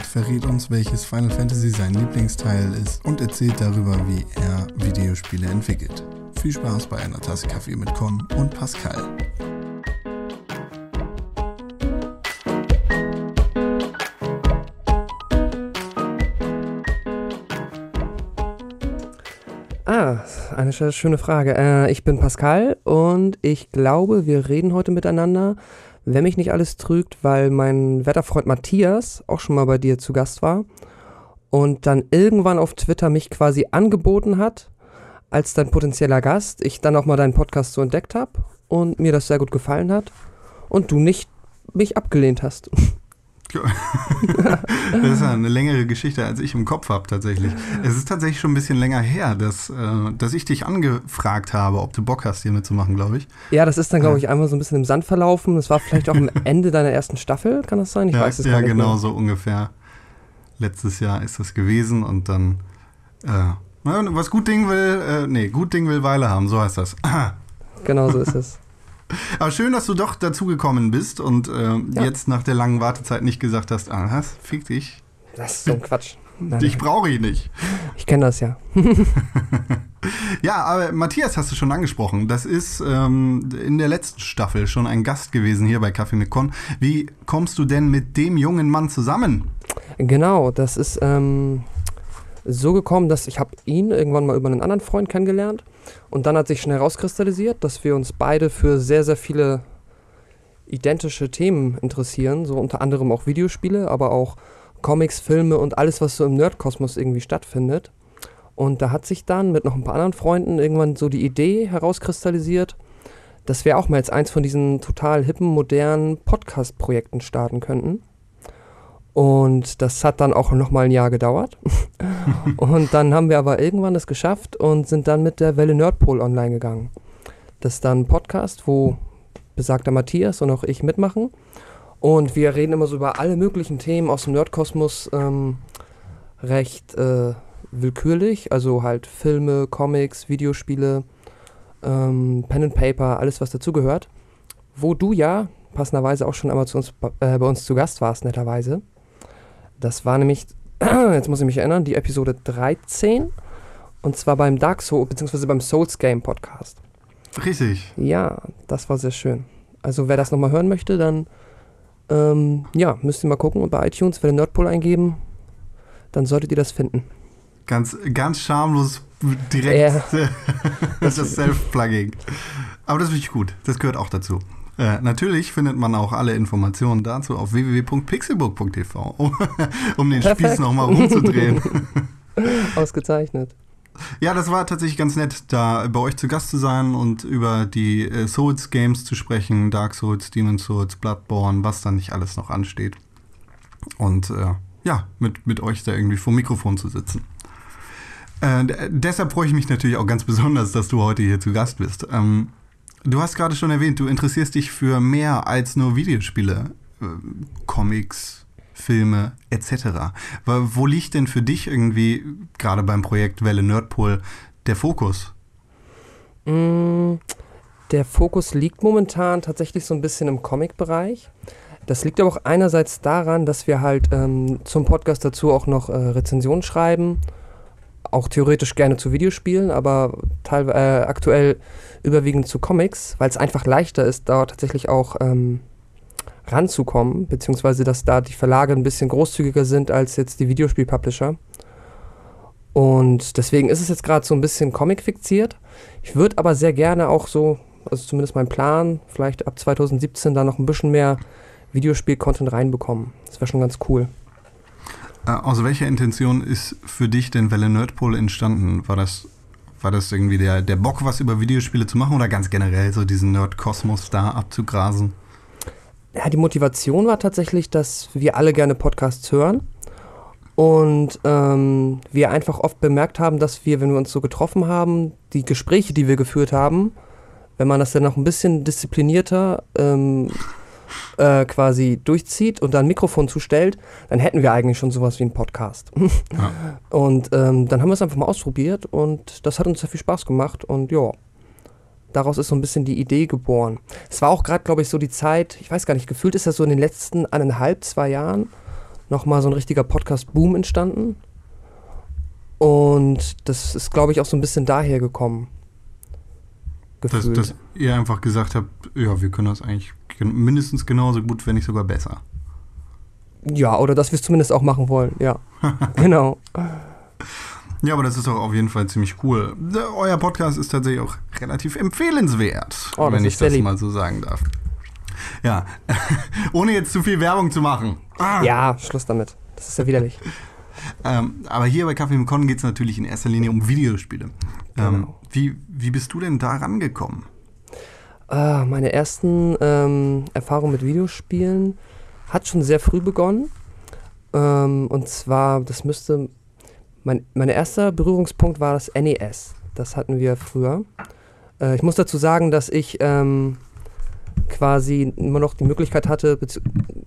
Eckhardt verrät uns, welches Final Fantasy sein Lieblingsteil ist und erzählt darüber, wie er Videospiele entwickelt. Viel Spaß bei einer Tasse Kaffee mit Con und Pascal. Ah, eine schöne Frage. Äh, ich bin Pascal und ich glaube, wir reden heute miteinander, wenn mich nicht alles trügt, weil mein Wetterfreund Matthias auch schon mal bei dir zu Gast war und dann irgendwann auf Twitter mich quasi angeboten hat als dein potenzieller Gast. Ich dann auch mal deinen Podcast so entdeckt habe und mir das sehr gut gefallen hat und du nicht mich abgelehnt hast. das ist ja eine längere Geschichte, als ich im Kopf habe tatsächlich. Es ist tatsächlich schon ein bisschen länger her, dass, äh, dass ich dich angefragt habe, ob du Bock hast, hier mitzumachen, glaube ich. Ja, das ist dann, glaube ich, einmal so ein bisschen im Sand verlaufen. Das war vielleicht auch am Ende deiner ersten Staffel, kann das sein? Ich ja, weiß es ja, gar nicht genau, mehr. so ungefähr. Letztes Jahr ist das gewesen und dann, äh, was gut Ding will, äh, nee, gut Ding will Weile haben, so heißt das. genau so ist es. Aber schön, dass du doch dazugekommen bist und äh, ja. jetzt nach der langen Wartezeit nicht gesagt hast, ah, was, fick dich. Das ist so ein Quatsch. Dich brauche ich nicht. Ich kenne das ja. ja, aber Matthias hast du schon angesprochen. Das ist ähm, in der letzten Staffel schon ein Gast gewesen hier bei Kaffee mit Con. Wie kommst du denn mit dem jungen Mann zusammen? Genau, das ist ähm, so gekommen, dass ich habe ihn irgendwann mal über einen anderen Freund kennengelernt und dann hat sich schnell herauskristallisiert, dass wir uns beide für sehr, sehr viele identische Themen interessieren, so unter anderem auch Videospiele, aber auch Comics, Filme und alles, was so im Nerdkosmos irgendwie stattfindet. Und da hat sich dann mit noch ein paar anderen Freunden irgendwann so die Idee herauskristallisiert, dass wir auch mal jetzt eins von diesen total hippen, modernen Podcast-Projekten starten könnten. Und das hat dann auch nochmal ein Jahr gedauert. und dann haben wir aber irgendwann es geschafft und sind dann mit der Welle Nerdpol online gegangen. Das ist dann ein Podcast, wo besagter Matthias und auch ich mitmachen. Und wir reden immer so über alle möglichen Themen aus dem Nerdkosmos ähm, recht äh, willkürlich. Also halt Filme, Comics, Videospiele, ähm, Pen and Paper, alles was dazugehört. Wo du ja passenderweise auch schon einmal zu uns, äh, bei uns zu Gast warst, netterweise. Das war nämlich, jetzt muss ich mich erinnern, die Episode 13. Und zwar beim Dark Souls, beziehungsweise beim Souls Game Podcast. Richtig. Ja, das war sehr schön. Also wer das nochmal hören möchte, dann ähm, ja, müsst ihr mal gucken und bei iTunes, wenn ihr Nerdpool eingeben, dann solltet ihr das finden. Ganz, ganz schamlos direkt ja. das ist Self-Plugging. Aber das ist wirklich gut. Das gehört auch dazu. Äh, natürlich findet man auch alle Informationen dazu auf www.pixelbook.tv, um, um den Perfekt. Spieß nochmal rumzudrehen. Ausgezeichnet. Ja, das war tatsächlich ganz nett, da bei euch zu Gast zu sein und über die äh, Souls-Games zu sprechen, Dark Souls, Demon Souls, Bloodborne, was dann nicht alles noch ansteht. Und äh, ja, mit, mit euch da irgendwie vor Mikrofon zu sitzen. Äh, deshalb freue ich mich natürlich auch ganz besonders, dass du heute hier zu Gast bist. Ähm, Du hast gerade schon erwähnt, du interessierst dich für mehr als nur Videospiele, äh, Comics, Filme etc. Wo liegt denn für dich irgendwie, gerade beim Projekt Welle Nerdpol, der Fokus? Mm, der Fokus liegt momentan tatsächlich so ein bisschen im Comic-Bereich. Das liegt aber auch einerseits daran, dass wir halt ähm, zum Podcast dazu auch noch äh, Rezensionen schreiben auch theoretisch gerne zu Videospielen, aber teilweise äh, aktuell überwiegend zu Comics, weil es einfach leichter ist, da tatsächlich auch ähm, ranzukommen, beziehungsweise dass da die Verlage ein bisschen großzügiger sind als jetzt die Videospiel-Publisher. Und deswegen ist es jetzt gerade so ein bisschen Comic-fixiert. Ich würde aber sehr gerne auch so, also zumindest mein Plan, vielleicht ab 2017 da noch ein bisschen mehr Videospiel-Content reinbekommen. Das wäre schon ganz cool. Äh, aus welcher Intention ist für dich denn Welle Nerdpol entstanden? War das, war das irgendwie der, der Bock, was über Videospiele zu machen oder ganz generell so diesen Nerdkosmos da abzugrasen? Ja, die Motivation war tatsächlich, dass wir alle gerne Podcasts hören und ähm, wir einfach oft bemerkt haben, dass wir, wenn wir uns so getroffen haben, die Gespräche, die wir geführt haben, wenn man das dann noch ein bisschen disziplinierter ähm, äh, quasi durchzieht und dann ein Mikrofon zustellt, dann hätten wir eigentlich schon sowas wie einen Podcast. Ja. Und ähm, dann haben wir es einfach mal ausprobiert und das hat uns sehr viel Spaß gemacht und ja, daraus ist so ein bisschen die Idee geboren. Es war auch gerade, glaube ich, so die Zeit, ich weiß gar nicht, gefühlt ist das so in den letzten eineinhalb, zwei Jahren nochmal so ein richtiger Podcast-Boom entstanden. Und das ist, glaube ich, auch so ein bisschen daher gekommen. Dass, dass ihr einfach gesagt habt, ja, wir können das eigentlich mindestens genauso gut, wenn nicht sogar besser. Ja, oder dass wir es zumindest auch machen wollen, ja. genau. Ja, aber das ist doch auf jeden Fall ziemlich cool. Euer Podcast ist tatsächlich auch relativ empfehlenswert, oh, wenn ich das lieb. mal so sagen darf. Ja, ohne jetzt zu viel Werbung zu machen. Ah. Ja, Schluss damit. Das ist ja widerlich. ähm, aber hier bei Kaffee mit Con geht es natürlich in erster Linie um Videospiele. Ähm, genau. Wie, wie bist du denn da rangekommen? Ah, meine ersten ähm, Erfahrungen mit Videospielen hat schon sehr früh begonnen. Ähm, und zwar, das müsste. Mein, mein erster Berührungspunkt war das NES. Das hatten wir früher. Äh, ich muss dazu sagen, dass ich ähm, quasi immer noch die Möglichkeit hatte,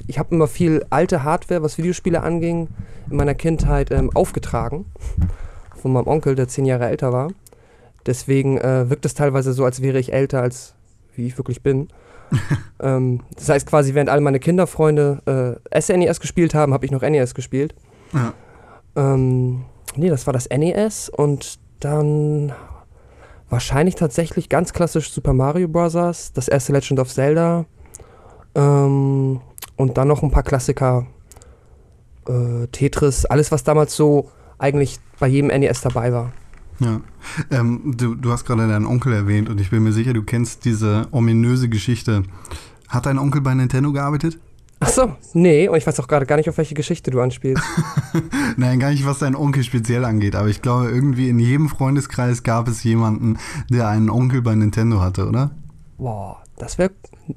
ich habe immer viel alte Hardware, was Videospiele anging, in meiner Kindheit ähm, aufgetragen. Von meinem Onkel, der zehn Jahre älter war. Deswegen äh, wirkt es teilweise so, als wäre ich älter, als wie ich wirklich bin. ähm, das heißt quasi, während alle meine Kinderfreunde äh, SNES gespielt haben, habe ich noch NES gespielt. Ja. Ähm, nee, das war das NES und dann wahrscheinlich tatsächlich ganz klassisch Super Mario Bros., das erste Legend of Zelda ähm, und dann noch ein paar Klassiker, äh, Tetris, alles was damals so eigentlich bei jedem NES dabei war. Ja. Ähm, du, du hast gerade deinen Onkel erwähnt und ich bin mir sicher, du kennst diese ominöse Geschichte. Hat dein Onkel bei Nintendo gearbeitet? Ach so, nee, und ich weiß auch gerade gar nicht, auf welche Geschichte du anspielst. Nein, gar nicht, was dein Onkel speziell angeht, aber ich glaube, irgendwie in jedem Freundeskreis gab es jemanden, der einen Onkel bei Nintendo hatte, oder? Boah, das wäre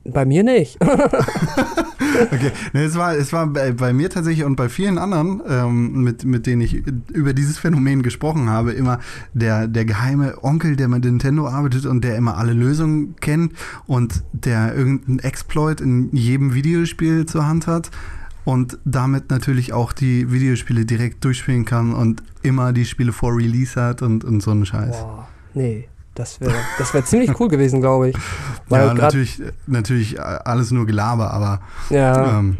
bei mir nicht. okay, nee, es war, es war bei, bei, mir tatsächlich und bei vielen anderen, ähm, mit, mit denen ich über dieses Phänomen gesprochen habe, immer der, der geheime Onkel, der mit Nintendo arbeitet und der immer alle Lösungen kennt und der irgendeinen Exploit in jedem Videospiel zur Hand hat und damit natürlich auch die Videospiele direkt durchspielen kann und immer die Spiele vor Release hat und, und so einen Scheiß. Boah, nee. Das wäre das wär ziemlich cool gewesen, glaube ich. Weil ja, natürlich, natürlich alles nur Gelaber, aber. Ja. Ähm,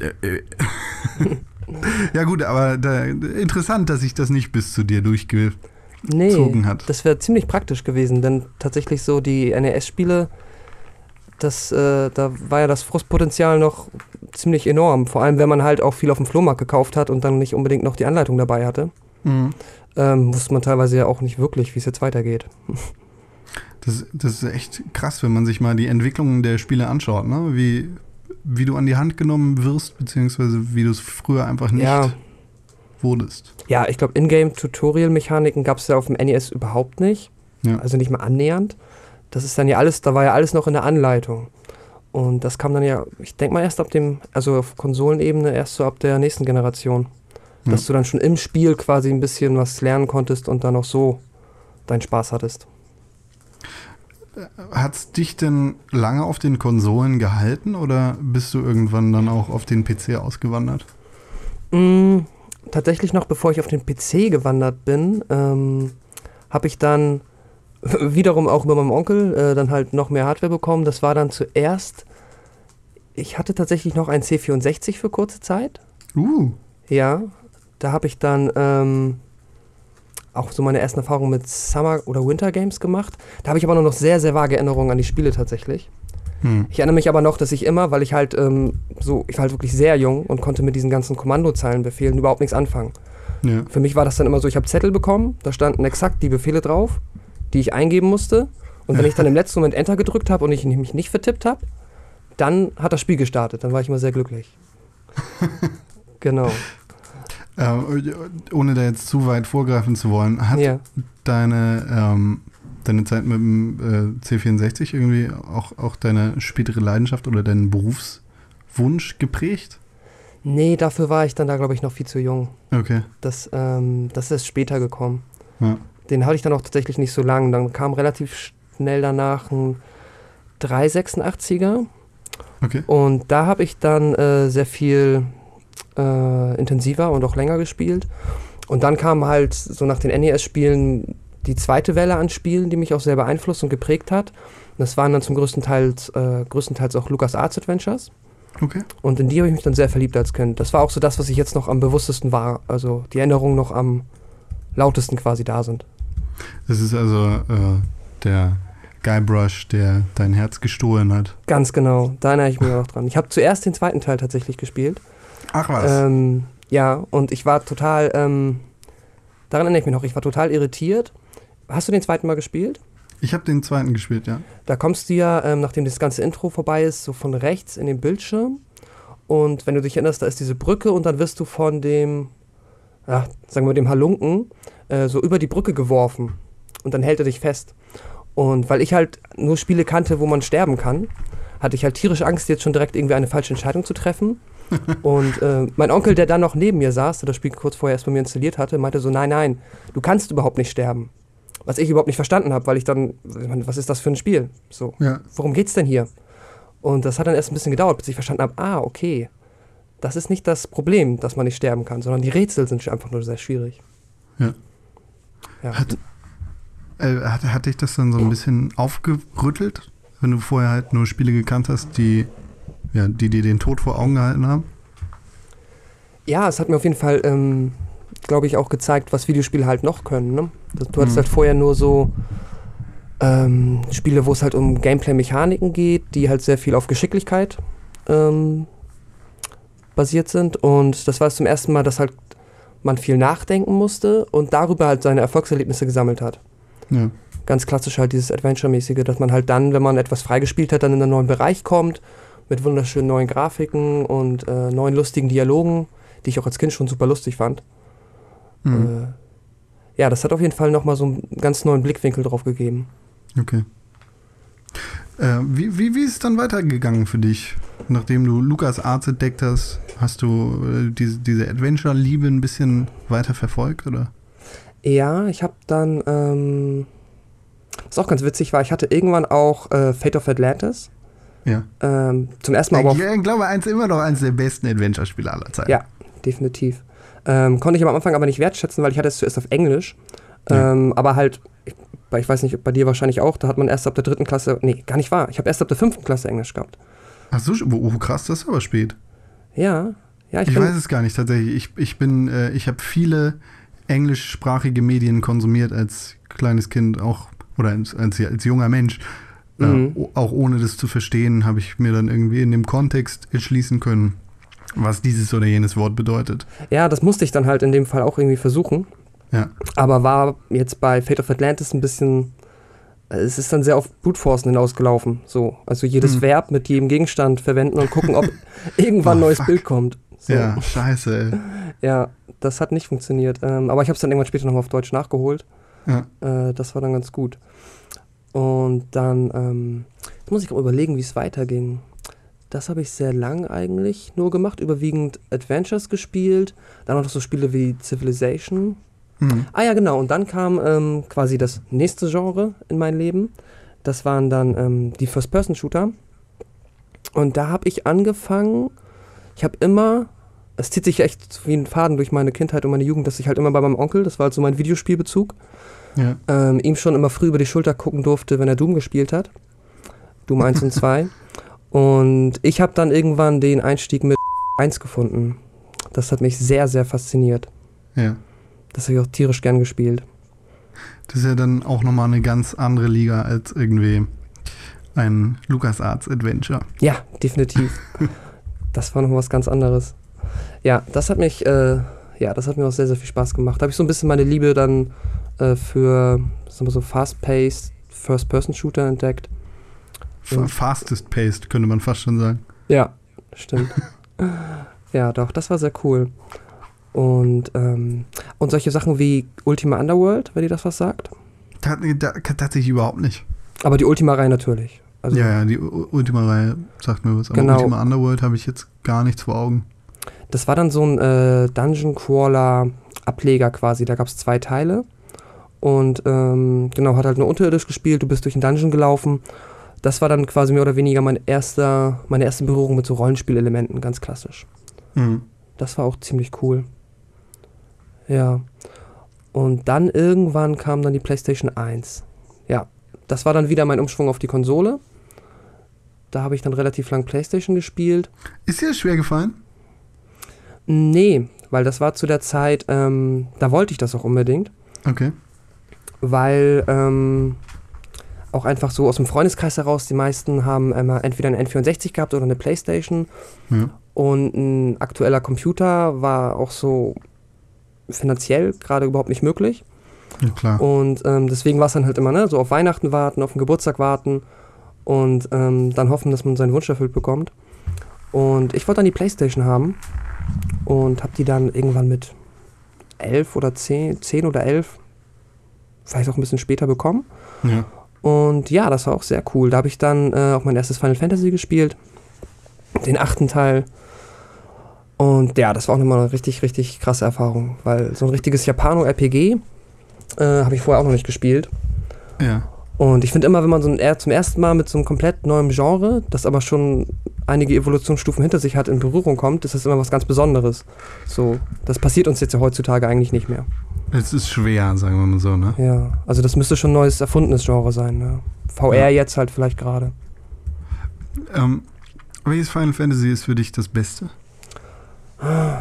äh, äh. ja, gut, aber da, interessant, dass sich das nicht bis zu dir durchgezogen nee, hat. Das wäre ziemlich praktisch gewesen, denn tatsächlich so die NES-Spiele, das, äh, da war ja das Frustpotenzial noch ziemlich enorm. Vor allem, wenn man halt auch viel auf dem Flohmarkt gekauft hat und dann nicht unbedingt noch die Anleitung dabei hatte. Mhm ähm, wusste man teilweise ja auch nicht wirklich, wie es jetzt weitergeht. Das, das, ist echt krass, wenn man sich mal die Entwicklung der Spiele anschaut, ne? wie, wie du an die Hand genommen wirst, beziehungsweise wie du es früher einfach nicht ja. wurdest. Ja, ich glaube, Ingame-Tutorial-Mechaniken gab es ja auf dem NES überhaupt nicht. Ja. Also nicht mal annähernd. Das ist dann ja alles, da war ja alles noch in der Anleitung. Und das kam dann ja, ich denke mal erst ab dem, also auf Konsolenebene erst so ab der nächsten Generation dass ja. du dann schon im Spiel quasi ein bisschen was lernen konntest und dann auch so deinen Spaß hattest. Hat es dich denn lange auf den Konsolen gehalten oder bist du irgendwann dann auch auf den PC ausgewandert? Mm, tatsächlich noch bevor ich auf den PC gewandert bin, ähm, habe ich dann wiederum auch über meinem Onkel äh, dann halt noch mehr Hardware bekommen. Das war dann zuerst, ich hatte tatsächlich noch ein C64 für kurze Zeit. Uh. Ja, da habe ich dann ähm, auch so meine ersten Erfahrungen mit Summer- oder Winter Games gemacht. Da habe ich aber nur noch sehr, sehr vage Erinnerungen an die Spiele tatsächlich. Hm. Ich erinnere mich aber noch, dass ich immer, weil ich halt ähm, so, ich war halt wirklich sehr jung und konnte mit diesen ganzen Kommandozeilenbefehlen überhaupt nichts anfangen. Ja. Für mich war das dann immer so, ich habe Zettel bekommen, da standen exakt die Befehle drauf, die ich eingeben musste. Und wenn ich dann im letzten Moment Enter gedrückt habe und ich mich nicht vertippt habe, dann hat das Spiel gestartet. Dann war ich immer sehr glücklich. genau. Äh, ohne da jetzt zu weit vorgreifen zu wollen, hat ja. deine, ähm, deine Zeit mit dem äh, C64 irgendwie auch, auch deine spätere Leidenschaft oder deinen Berufswunsch geprägt? Nee, dafür war ich dann da, glaube ich, noch viel zu jung. Okay. Das, ähm, das ist später gekommen. Ja. Den hatte ich dann auch tatsächlich nicht so lange. Dann kam relativ schnell danach ein 386er. Okay. Und da habe ich dann äh, sehr viel äh, intensiver und auch länger gespielt. Und dann kam halt so nach den NES-Spielen die zweite Welle an Spielen, die mich auch sehr beeinflusst und geprägt hat. das waren dann zum größten Teil, äh, größtenteils auch Lucas Arts Adventures. Okay. Und in die habe ich mich dann sehr verliebt als Kind. Das war auch so das, was ich jetzt noch am bewusstesten war. Also die Erinnerungen noch am lautesten quasi da sind. Das ist also äh, der Guybrush, der dein Herz gestohlen hat. Ganz genau, da erinnere ich mich auch dran. Ich habe zuerst den zweiten Teil tatsächlich gespielt. Ach was. Ähm, ja, und ich war total, ähm, daran erinnere ich mich noch, ich war total irritiert. Hast du den zweiten mal gespielt? ich habe den zweiten gespielt, ja. Da kommst du ja, ähm, nachdem das ganze Intro vorbei ist, so von rechts in den Bildschirm. Und wenn du dich erinnerst, da ist diese Brücke und dann wirst du von dem, ja, sagen wir dem Halunken, äh, so über die Brücke geworfen. Und dann hält er dich fest. Und weil ich halt nur Spiele kannte, wo man sterben kann, hatte ich halt tierisch Angst, jetzt schon direkt irgendwie eine falsche Entscheidung zu treffen. und äh, mein Onkel, der dann noch neben mir saß, der das Spiel kurz vorher erst bei mir installiert hatte, meinte so, nein, nein, du kannst überhaupt nicht sterben. Was ich überhaupt nicht verstanden habe, weil ich dann, was ist das für ein Spiel? So, Ja. worum geht's denn hier? Und das hat dann erst ein bisschen gedauert, bis ich verstanden habe, ah, okay, das ist nicht das Problem, dass man nicht sterben kann, sondern die Rätsel sind einfach nur sehr schwierig. Ja. Ja. Hat, äh, hat, hat dich das dann so ein bisschen aufgerüttelt, wenn du vorher halt nur Spiele gekannt hast, die, ja, die dir den Tod vor Augen gehalten haben? Ja, es hat mir auf jeden Fall, ähm, glaube ich, auch gezeigt, was Videospiele halt noch können. Ne? Das- Du hattest Mhm. halt vorher nur so ähm, Spiele, wo es halt um Gameplay-Mechaniken geht, die halt sehr viel auf Geschicklichkeit ähm, basiert sind. Und das war es zum ersten Mal, dass halt man viel nachdenken musste und darüber halt seine Erfolgserlebnisse gesammelt hat. Ja. Ganz klassisch halt dieses Adventure-mäßige, dass man halt dann, wenn man etwas freigespielt hat, dann in einen neuen Bereich kommt, mit wunderschönen neuen Grafiken und äh, neuen lustigen Dialogen, die ich auch als Kind schon super lustig fand. Mhm. Äh, ja, das hat auf jeden Fall nochmal so einen ganz neuen Blickwinkel drauf gegeben. Okay. Äh, wie, wie, wie ist es dann weitergegangen für dich? Nachdem du Lukas Arts entdeckt hast, hast du äh, diese, diese Adventure-Liebe ein bisschen weiter verfolgt, oder? Ja, ich habe dann, ähm, was auch ganz witzig war, ich hatte irgendwann auch äh, Fate of Atlantis. Ja. Ähm, zum ersten Mal aber auf Ich, ich glaube, eins immer noch eins der besten Adventure-Spiele aller Zeiten. Ja, definitiv. Ähm, konnte ich am Anfang aber nicht wertschätzen, weil ich hatte es zuerst auf Englisch. Ja. Ähm, aber halt, ich, ich weiß nicht, bei dir wahrscheinlich auch, da hat man erst ab der dritten Klasse, nee, gar nicht wahr. Ich habe erst ab der fünften Klasse Englisch gehabt. Ach so, oh, krass, das ist aber spät. Ja, ja, ich, Ich, weiß es gar nicht tatsächlich. Ich, ich bin, äh, ich habe viele englischsprachige Medien konsumiert als kleines Kind, auch oder als, als, als junger Mensch. Äh, Mhm. o- auch ohne das zu verstehen, habe ich mir dann irgendwie in dem Kontext erschließen können, was dieses oder jenes Wort bedeutet. ja, das musste ich dann halt in dem Fall auch irgendwie versuchen. Ja. Aber war jetzt bei Fate of Atlantis ein bisschen, äh, es ist dann sehr auf Brute Forcen hinausgelaufen. So, also jedes Mhm. Verb mit jedem Gegenstand verwenden und gucken, ob irgendwann ein Oh, neues fuck. Bild kommt. So. Ja, scheiße, ey. Ja, das hat nicht funktioniert. Ähm, aber ich habe es dann irgendwann später nochmal auf Deutsch nachgeholt. Ja. Äh, das war dann ganz gut. Und dann ähm, jetzt muss ich auch überlegen, wie es weiterging. Das habe ich sehr lang eigentlich nur gemacht, überwiegend Adventures gespielt, dann noch so Spiele wie Civilization. Mhm. Ah ja, genau, und dann kam ähm, quasi das nächste Genre in mein Leben. Das waren dann ähm, die First-Person-Shooter. Und da habe ich angefangen, ich habe immer, es zieht sich echt wie ein Faden durch meine Kindheit und meine Jugend, dass ich halt immer bei meinem Onkel, das war halt so mein Videospielbezug, Ja. ähm, ihm schon immer früh über die Schulter gucken durfte, wenn er Doom gespielt hat. Doom 1 und 2. Und ich habe dann irgendwann den Einstieg mit 1 gefunden. Das hat mich sehr, sehr fasziniert. ja. Das habe ich auch tierisch gern gespielt. Das ist ja dann auch nochmal eine ganz andere Liga als irgendwie ein LucasArts Adventure. Ja, definitiv. das war noch was ganz anderes. Ja, das hat mich, äh, ja, das hat mir auch sehr, sehr viel Spaß gemacht. Da habe ich so ein bisschen meine Liebe dann äh, für so fast-paced First-Person-Shooter entdeckt. Fa- Mhm. Fastest paced, könnte man fast schon sagen. Ja, stimmt. ja, doch, das war sehr cool. Und, ähm, und solche Sachen wie Ultima Underworld, wenn ihr das was sagt. Tatsächlich überhaupt nicht. Aber die Ultima-Reihe natürlich. Also, ja, ja, die Ultima-Reihe sagt mir was. Aber Genau. Ultima Underworld habe ich jetzt gar nichts vor Augen. Das war dann so ein äh, Dungeon Crawler Ableger quasi. Da gab es zwei Teile. Und ähm, genau, hat halt nur unterirdisch gespielt. Du bist durch den Dungeon gelaufen. Das war dann quasi mehr oder weniger mein erster, meine erste Berührung mit so Rollenspielelementen, ganz klassisch. Mhm. Das war auch ziemlich cool. Ja. Und dann irgendwann kam dann die PlayStation 1. Ja. Das war dann wieder mein Umschwung auf die Konsole. Da habe ich dann relativ lang Playstation gespielt. Ist dir das schwer gefallen? Nee, weil das war zu der Zeit, ähm, da wollte ich das auch unbedingt. Okay. Weil ähm, auch einfach so aus dem Freundeskreis heraus, die meisten haben immer entweder eine N64 gehabt oder eine Playstation. Ja. Und ein aktueller Computer war auch so finanziell gerade überhaupt nicht möglich. Ja, klar. Und ähm, deswegen war es dann halt immer, ne, so auf Weihnachten warten, auf den Geburtstag warten und ähm, dann hoffen, dass man seinen Wunsch erfüllt bekommt. Und ich wollte dann die Playstation haben und habe die dann irgendwann mit elf oder zehn, zehn oder elf, vielleicht auch ein bisschen später bekommen. Ja. Und ja, das war auch sehr cool. Da habe ich dann äh, auch mein erstes Final Fantasy gespielt, den achten Teil. Und ja, das war auch nochmal eine richtig, richtig krasse Erfahrung, weil so ein richtiges Japano-RPG äh, habe ich vorher auch noch nicht gespielt. Ja. Und ich finde immer, wenn man so ein, zum ersten Mal mit so einem komplett neuen Genre, das aber schon einige Evolutionsstufen hinter sich hat, in Berührung kommt, ist das immer was ganz Besonderes. So, das passiert uns jetzt ja heutzutage eigentlich nicht mehr. Es ist schwer, sagen wir mal so, ne? Ja, also das müsste schon ein neues erfundenes Genre sein. Ne? VR Ja. jetzt halt vielleicht gerade. Ähm, welches Final Fantasy ist für dich das Beste?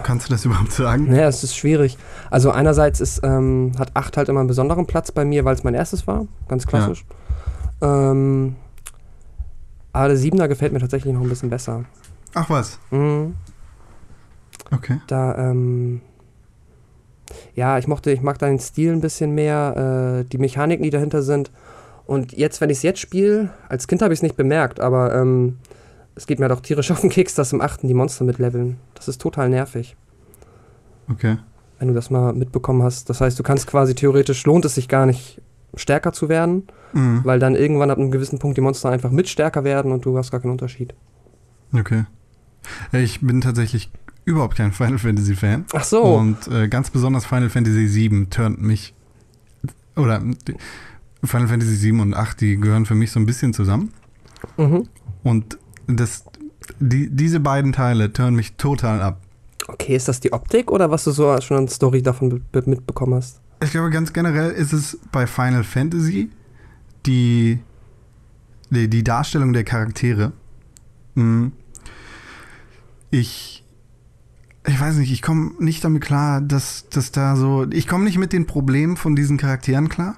Kannst du das überhaupt sagen? Naja, es ist schwierig. Also einerseits ist, ähm, hat 8 halt immer einen besonderen Platz bei mir, weil es mein erstes war, ganz klassisch. Ähm, aber der 7er gefällt mir tatsächlich noch ein bisschen besser. Ach was, Mhm. okay. Da, ähm, ja, ich mochte, ich mag deinen Stil ein bisschen mehr, äh, die Mechaniken, die dahinter sind. Und jetzt, wenn ich es jetzt spiele, als Kind habe ich es nicht bemerkt, aber ähm, es geht mir doch tierisch auf den Keks, dass im 8. die Monster mitleveln. Das ist total nervig, Okay. wenn du das mal mitbekommen hast. Das heißt, du kannst quasi theoretisch, lohnt es sich gar nicht, stärker zu werden, Mhm. weil dann irgendwann ab einem gewissen Punkt die Monster einfach mit stärker werden und du hast gar keinen Unterschied. Okay. Ja, ich bin tatsächlich überhaupt kein Final Fantasy Fan. Ach so. Und äh, ganz besonders Final Fantasy 7 turnt mich. Oder Final Fantasy 7 und 8, die gehören für mich so ein bisschen zusammen. Mhm. Und das, die, diese beiden Teile turnen mich total ab. Okay, ist das die Optik oder was du so schon an Story davon be- be- mitbekommen hast? Ich glaube, ganz generell ist es bei Final Fantasy die, die, die Darstellung der Charaktere. Hm. Ich, ich weiß nicht, ich komme nicht damit klar, dass, dass da so. Ich komme nicht mit den Problemen von diesen Charakteren klar.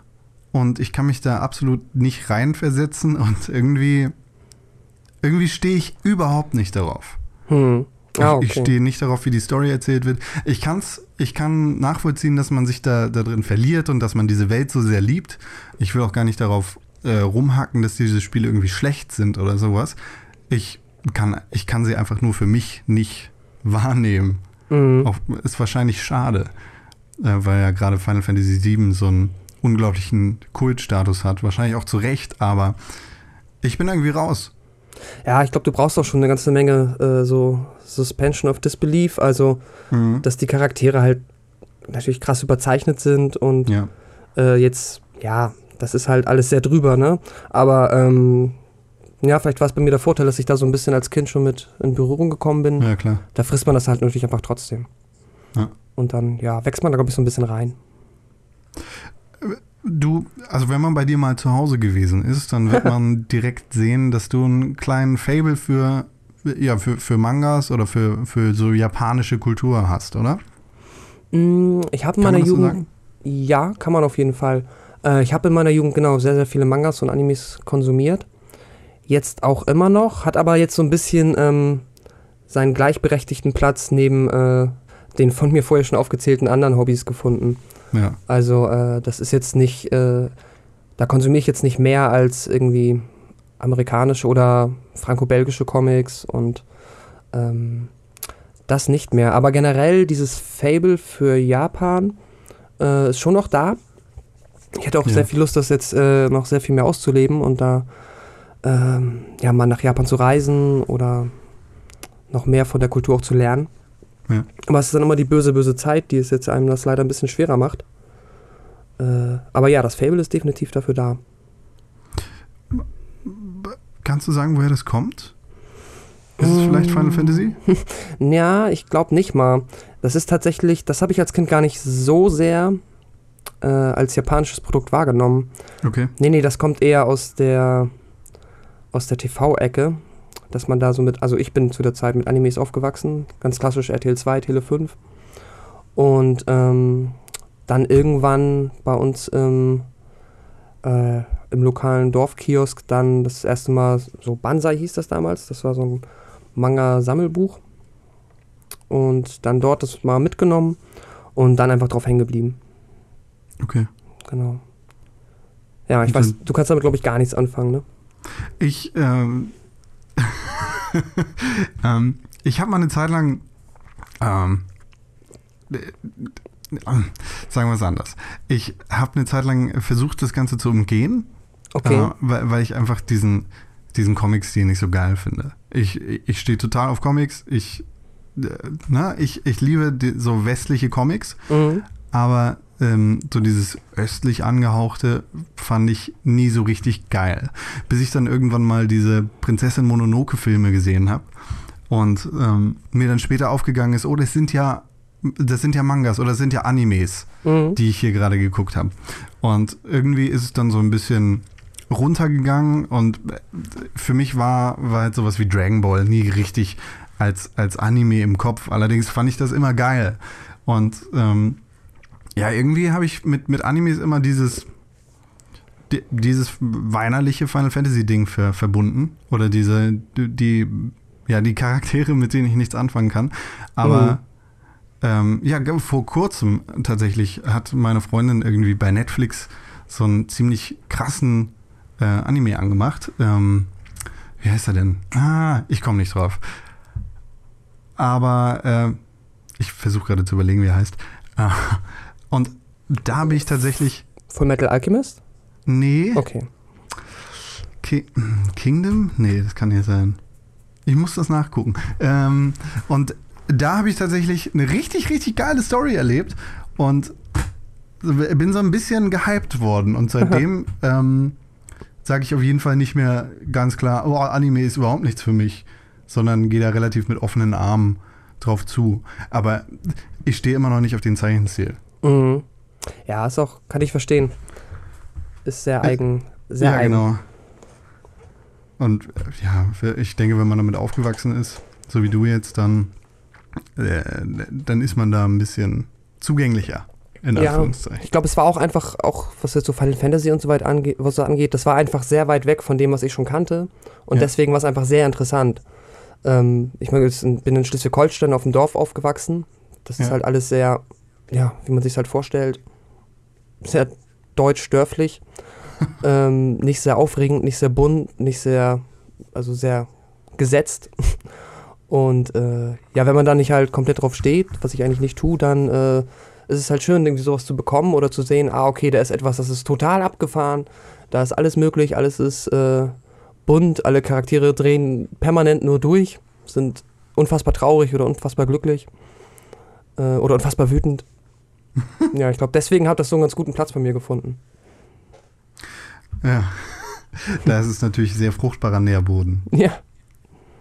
Und ich kann mich da absolut nicht reinversetzen und irgendwie. Irgendwie stehe ich überhaupt nicht darauf. Hm. Ich, Ah, ich okay. stehe nicht darauf, wie die Story erzählt wird. Ich kann's, ich kann nachvollziehen, dass man sich da, da drin verliert und dass man diese Welt so sehr liebt. Ich will auch gar nicht darauf äh, rumhacken, dass diese Spiele irgendwie schlecht sind oder sowas. Ich kann, ich kann sie einfach nur für mich nicht wahrnehmen. Mhm. Auch, ist wahrscheinlich schade, äh, weil ja gerade Final Fantasy VII so einen unglaublichen Kultstatus hat. Wahrscheinlich auch zu Recht, aber ich bin irgendwie raus. Ja, ich glaube, du brauchst auch schon eine ganze Menge äh, so Suspension of Disbelief, also Mhm. dass die Charaktere halt natürlich krass überzeichnet sind und Ja. äh, jetzt, ja, das ist halt alles sehr drüber, ne? Aber ähm, ja, vielleicht war es bei mir der Vorteil, dass ich da so ein bisschen als Kind schon mit in Berührung gekommen bin. ja, klar. Da frisst man das halt natürlich einfach trotzdem. Ja. Und dann, ja, wächst man da, glaube ich, so ein bisschen rein. Du, also wenn man bei dir mal zu Hause gewesen ist, dann wird man direkt sehen, dass du einen kleinen Fable für, ja, für, für Mangas oder für, für so japanische Kultur hast, oder? Mm, Ich habe in meiner so Jugend. sagen? ja, kann man auf jeden Fall. Äh, ich habe in meiner Jugend genau sehr, sehr viele Mangas und Animes konsumiert. Jetzt auch immer noch, hat aber jetzt so ein bisschen ähm, seinen gleichberechtigten Platz neben äh, den von mir vorher schon aufgezählten anderen Hobbys gefunden. Ja. Also äh, das ist jetzt nicht, äh, da konsumiere ich jetzt nicht mehr als irgendwie amerikanische oder franco-belgische Comics und ähm, das nicht mehr. Aber generell dieses Fable für Japan äh, ist schon noch da. Ich hätte auch Ja. sehr viel Lust, das jetzt äh, noch sehr viel mehr auszuleben und da ähm, ja mal nach Japan zu reisen oder noch mehr von der Kultur auch zu lernen. Ja. Aber es ist dann immer die böse, böse Zeit, die es jetzt einem das leider ein bisschen schwerer macht. Äh, aber ja, das Fable ist definitiv dafür da. Kannst du sagen, woher das kommt? Ist es vielleicht Final Ähm, Fantasy? Ja, ich glaube nicht mal. Das ist tatsächlich, das habe ich als Kind gar nicht so sehr äh, als japanisches Produkt wahrgenommen. Okay. Nee, nee, das kommt eher aus der aus der TV-Ecke. dass man da so mit, also ich bin zu der Zeit mit Animes aufgewachsen, ganz klassisch RTL 2, Tele 5. Und ähm, dann irgendwann bei uns im, äh, im lokalen Dorfkiosk dann das erste Mal, so Banzai hieß das damals, das war so ein Manga-Sammelbuch. Und dann dort das mal mitgenommen und dann einfach drauf hängen geblieben. Okay. Genau. Ja, ich weiß, du kannst damit, glaube ich, gar nichts anfangen, ne? Ich, ähm, ähm, ich habe mal eine Zeit lang, ähm, äh, sagen wir es anders. Ich habe eine Zeit lang versucht, das Ganze zu umgehen, Okay. äh, weil, weil ich einfach diesen, diesen Comic-Stil nicht so geil finde. Ich, ich stehe total auf Comics. Ich, äh, na, ich, ich liebe die, so westliche Comics. Mhm. Aber ähm, so dieses östlich angehauchte fand ich nie so richtig geil. Bis ich dann irgendwann mal diese Prinzessin Mononoke-Filme gesehen habe und ähm, mir dann später aufgegangen ist, oh, das sind ja, das sind ja Mangas oder das sind ja Animes, Mhm. die ich hier gerade geguckt habe. Und irgendwie ist es dann so ein bisschen runtergegangen und für mich war, war halt sowas wie Dragon Ball nie richtig als, als Anime im Kopf. Allerdings fand ich das immer geil. Und ähm, ja, irgendwie habe ich mit, mit Animes immer dieses, di- dieses weinerliche Final Fantasy Ding ver, verbunden. Oder diese, die, ja, die Charaktere, mit denen ich nichts anfangen kann. Aber ähm, ja, vor kurzem tatsächlich hat meine Freundin irgendwie bei Netflix so einen ziemlich krassen äh, Anime angemacht. Ähm, wie heißt er denn? Ah, ich komme nicht drauf. Aber äh, ich versuche gerade zu überlegen, wie er heißt. Und da bin ich tatsächlich. Full Metal Alchemist? Nee. Okay. Ki Kingdom? Nee, das kann nicht sein. Ich muss das nachgucken. Ähm, und da habe ich tatsächlich eine richtig, richtig geile Story erlebt und bin so ein bisschen gehypt worden. Und seitdem ähm, sage ich auf jeden Fall nicht mehr ganz klar, oh, Anime ist überhaupt nichts für mich, sondern gehe da relativ mit offenen Armen drauf zu. Aber ich stehe immer noch nicht auf den Zeichenstil. Mhm. Ja, ist auch, kann ich verstehen. Ist sehr eigen. Sehr ja, eigen. genau. Und äh, ja, ich denke, wenn man damit aufgewachsen ist, so wie du jetzt, dann, äh, dann ist man da ein bisschen zugänglicher, in Ja. Anführungszeichen. Ich glaube, es war auch einfach, auch was jetzt so Final Fantasy und so weit angeht, was so angeht, das war einfach sehr weit weg von dem, was ich schon kannte. Und Ja. deswegen war es einfach sehr interessant. Ähm, ich meine, ich bin in Schleswig-Holstein auf dem Dorf aufgewachsen. Das ist Ja. halt alles sehr, ja, wie man sich halt vorstellt, sehr deutsch-dörflich. ähm, nicht sehr aufregend, nicht sehr bunt, nicht sehr, also sehr gesetzt. Und äh, ja, wenn man da nicht halt komplett drauf steht, was ich eigentlich nicht tue, dann äh, ist es halt schön, irgendwie sowas zu bekommen oder zu sehen, ah, okay, da ist etwas, das ist total abgefahren, da ist alles möglich, alles ist äh, bunt, alle Charaktere drehen permanent nur durch, sind unfassbar traurig oder unfassbar glücklich äh, oder unfassbar wütend. ja, ich glaube, deswegen hat das so einen ganz guten Platz bei mir gefunden. Ja. da ist es natürlich sehr fruchtbarer Nährboden. Ja,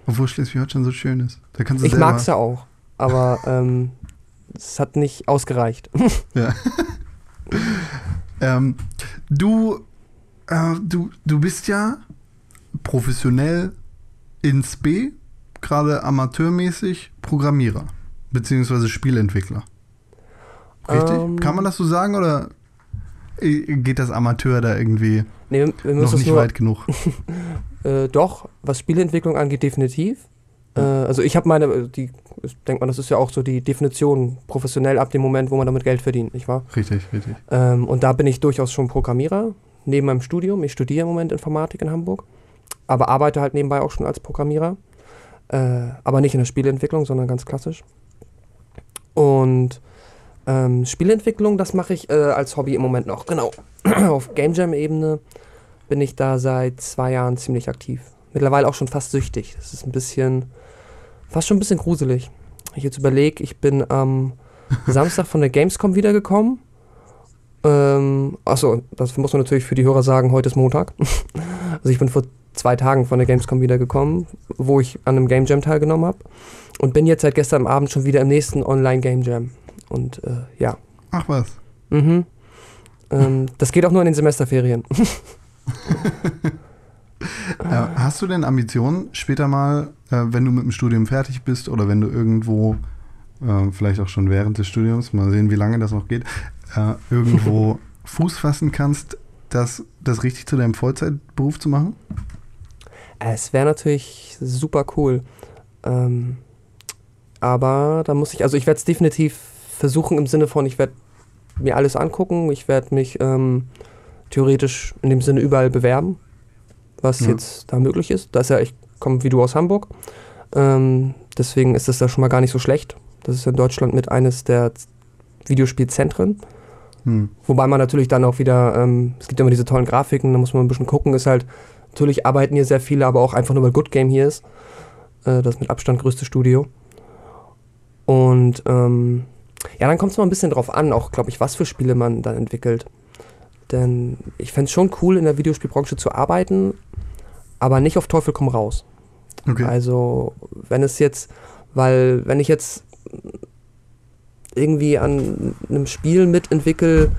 Obwohl Schleswig-Holstein so schön ist. Da kannst du ich selber, mag's ja auch, aber ähm, es hat nicht ausgereicht. Ähm, du, äh, du, du bist ja professionell ins B, gerade amateurmäßig Programmierer, beziehungsweise Spielentwickler. Richtig? Ähm. Kann man das so sagen oder geht das Amateur da irgendwie Nee, wir, noch nicht nur, weit genug? Äh, doch, was Spieleentwicklung angeht, definitiv. Äh, also ich habe meine, die, ich denke mal, das ist ja auch so die Definition professionell ab dem Moment, wo man damit Geld verdient, nicht wahr? Richtig, richtig. Ähm, und da bin ich durchaus schon Programmierer, neben meinem Studium. Ich studiere im Moment Informatik in Hamburg, aber arbeite halt nebenbei auch schon als Programmierer. Äh, aber nicht in der Spieleentwicklung, sondern ganz klassisch. Und ähm, Spieleentwicklung, das mache ich äh, als Hobby im Moment noch. Genau. Auf Game Jam-Ebene bin ich da seit zwei Jahren ziemlich aktiv. Mittlerweile auch schon fast süchtig. Das ist ein bisschen, fast schon ein bisschen gruselig. Ich jetzt überlege, ich bin am Samstag von der Gamescom wiedergekommen. Ähm, achso, das muss man natürlich für die Hörer sagen, heute ist Montag. also ich bin vor zwei Tagen von der Gamescom wiedergekommen, wo ich an einem Game Jam teilgenommen habe. Und bin jetzt seit gestern Abend schon wieder im nächsten Online Game Jam. Und äh, ja. Ach was. Mhm. Ähm, das geht auch nur in den Semesterferien. Äh, hast du denn Ambitionen später mal, äh, wenn du mit dem Studium fertig bist oder wenn du irgendwo, äh, vielleicht auch schon während des Studiums, mal sehen, wie lange das noch geht, irgendwo Fuß fassen kannst, das, das richtig zu deinem Vollzeitberuf zu machen? Es wäre natürlich super cool. Ähm, aber da muss ich, also ich werde es definitiv versuchen im Sinne von, ich werde mir alles angucken, ich werde mich ähm, theoretisch in dem Sinne überall bewerben, was ja. jetzt da möglich ist. Da ist ja, ich komme wie du aus Hamburg. Ähm, deswegen ist das da schon mal gar nicht so schlecht. Das ist in Deutschland mit eines der Videospielzentren. Hm. Wobei man natürlich dann auch wieder, ähm, es gibt immer diese tollen Grafiken, da muss man ein bisschen gucken, ist halt, natürlich arbeiten hier sehr viele, aber auch einfach nur weil Good Game hier ist. Äh, das mit Abstand größte Studio. Und ähm, ja, dann kommt es mal ein bisschen drauf an, auch glaube ich, was für Spiele man dann entwickelt. Denn ich fände es schon cool, in der Videospielbranche zu arbeiten, aber nicht auf Teufel komm raus. Okay. Also, wenn es jetzt, weil, wenn ich jetzt irgendwie an einem Spiel mitentwickle,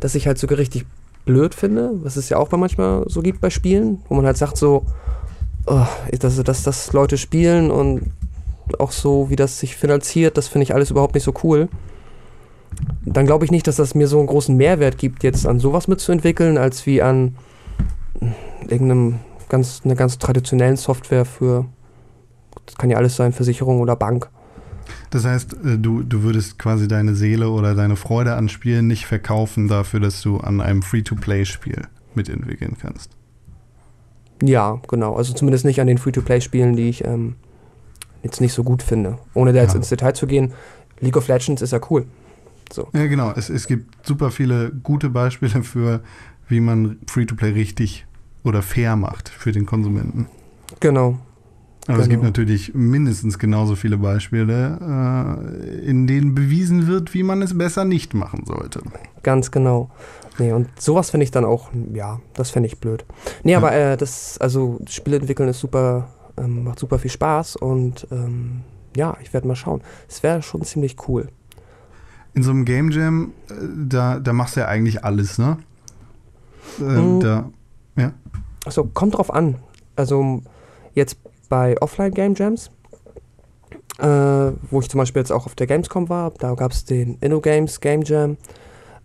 das ich halt sogar richtig blöd finde, was es ja auch manchmal so gibt bei Spielen, wo man halt sagt so, oh, dass, dass das Leute spielen und auch so, wie das sich finanziert, das finde ich alles überhaupt nicht so cool. Dann glaube ich nicht, dass das mir so einen großen Mehrwert gibt, jetzt an sowas mitzuentwickeln, als wie an irgendeinem ganz, einer ganz traditionellen Software für, das kann ja alles sein, Versicherung oder Bank. Das heißt, äh, du, du würdest quasi deine Seele oder deine Freude an Spielen nicht verkaufen dafür, dass du an einem Free-to-Play-Spiel mitentwickeln kannst. Ja, genau. Also zumindest nicht an den Free-to-Play-Spielen, die ich ähm, jetzt nicht so gut finde. Ohne da jetzt ja. ins Detail zu gehen, League of Legends ist ja cool. So. Ja, genau. Es, es gibt super viele gute Beispiele für, wie man Free-to-Play richtig oder fair macht für den Konsumenten. Genau. Aber genau. es gibt genau. natürlich mindestens genauso viele Beispiele, äh, in denen bewiesen wird, wie man es besser nicht machen sollte. Ganz genau. Nee, und sowas finde ich dann auch, ja, das fände ich blöd. Nee, ja. aber äh, das, also Spiele entwickeln ist super, ähm, macht super viel Spaß und ähm, ja, ich werde mal schauen. Es wäre schon ziemlich cool. In so einem Game Jam, äh, da, da machst du ja eigentlich alles, ne? Äh, mhm. Da, ja. Also kommt drauf an. Also jetzt bei Offline-Game Jams, äh, wo ich zum Beispiel jetzt auch auf der Gamescom war. Da gab es den InnoGames Game Jam.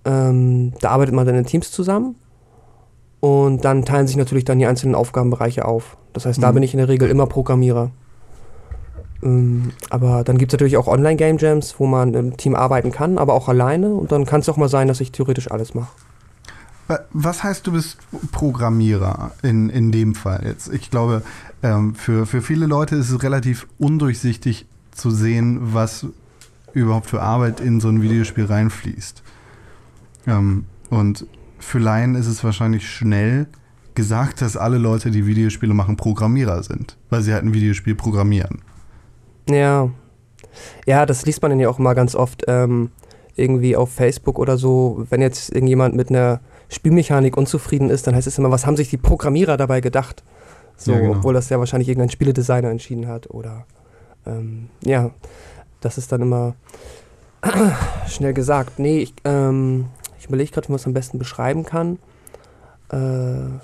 Ähm, da arbeitet man dann in Teams zusammen und dann teilen sich natürlich dann die einzelnen Aufgabenbereiche auf. Das heißt, da mhm. bin ich in der Regel immer Programmierer. Ähm, aber dann gibt es natürlich auch Online-Game Jams, wo man im Team arbeiten kann, aber auch alleine. Und dann kann es auch mal sein, dass ich theoretisch alles mache. Was heißt, du bist Programmierer in, in dem Fall jetzt? Ich glaube, ähm, für, für viele Leute ist es relativ undurchsichtig zu sehen, was überhaupt für Arbeit in so ein Videospiel reinfließt. Ähm, und für Laien ist es wahrscheinlich schnell gesagt, dass alle Leute, die Videospiele machen, Programmierer sind, weil sie halt ein Videospiel programmieren. Ja. Ja, das liest man dann ja auch mal ganz oft ähm, irgendwie auf Facebook oder so, wenn jetzt irgendjemand mit einer Spielmechanik unzufrieden ist, dann heißt es immer, was haben sich die Programmierer dabei gedacht? So, ja, genau. obwohl das ja wahrscheinlich irgendein Spieledesigner entschieden hat oder ähm, ja, das ist dann immer schnell gesagt. Nee, ich, ähm, ich überlege gerade, wie man es am besten beschreiben kann. Äh,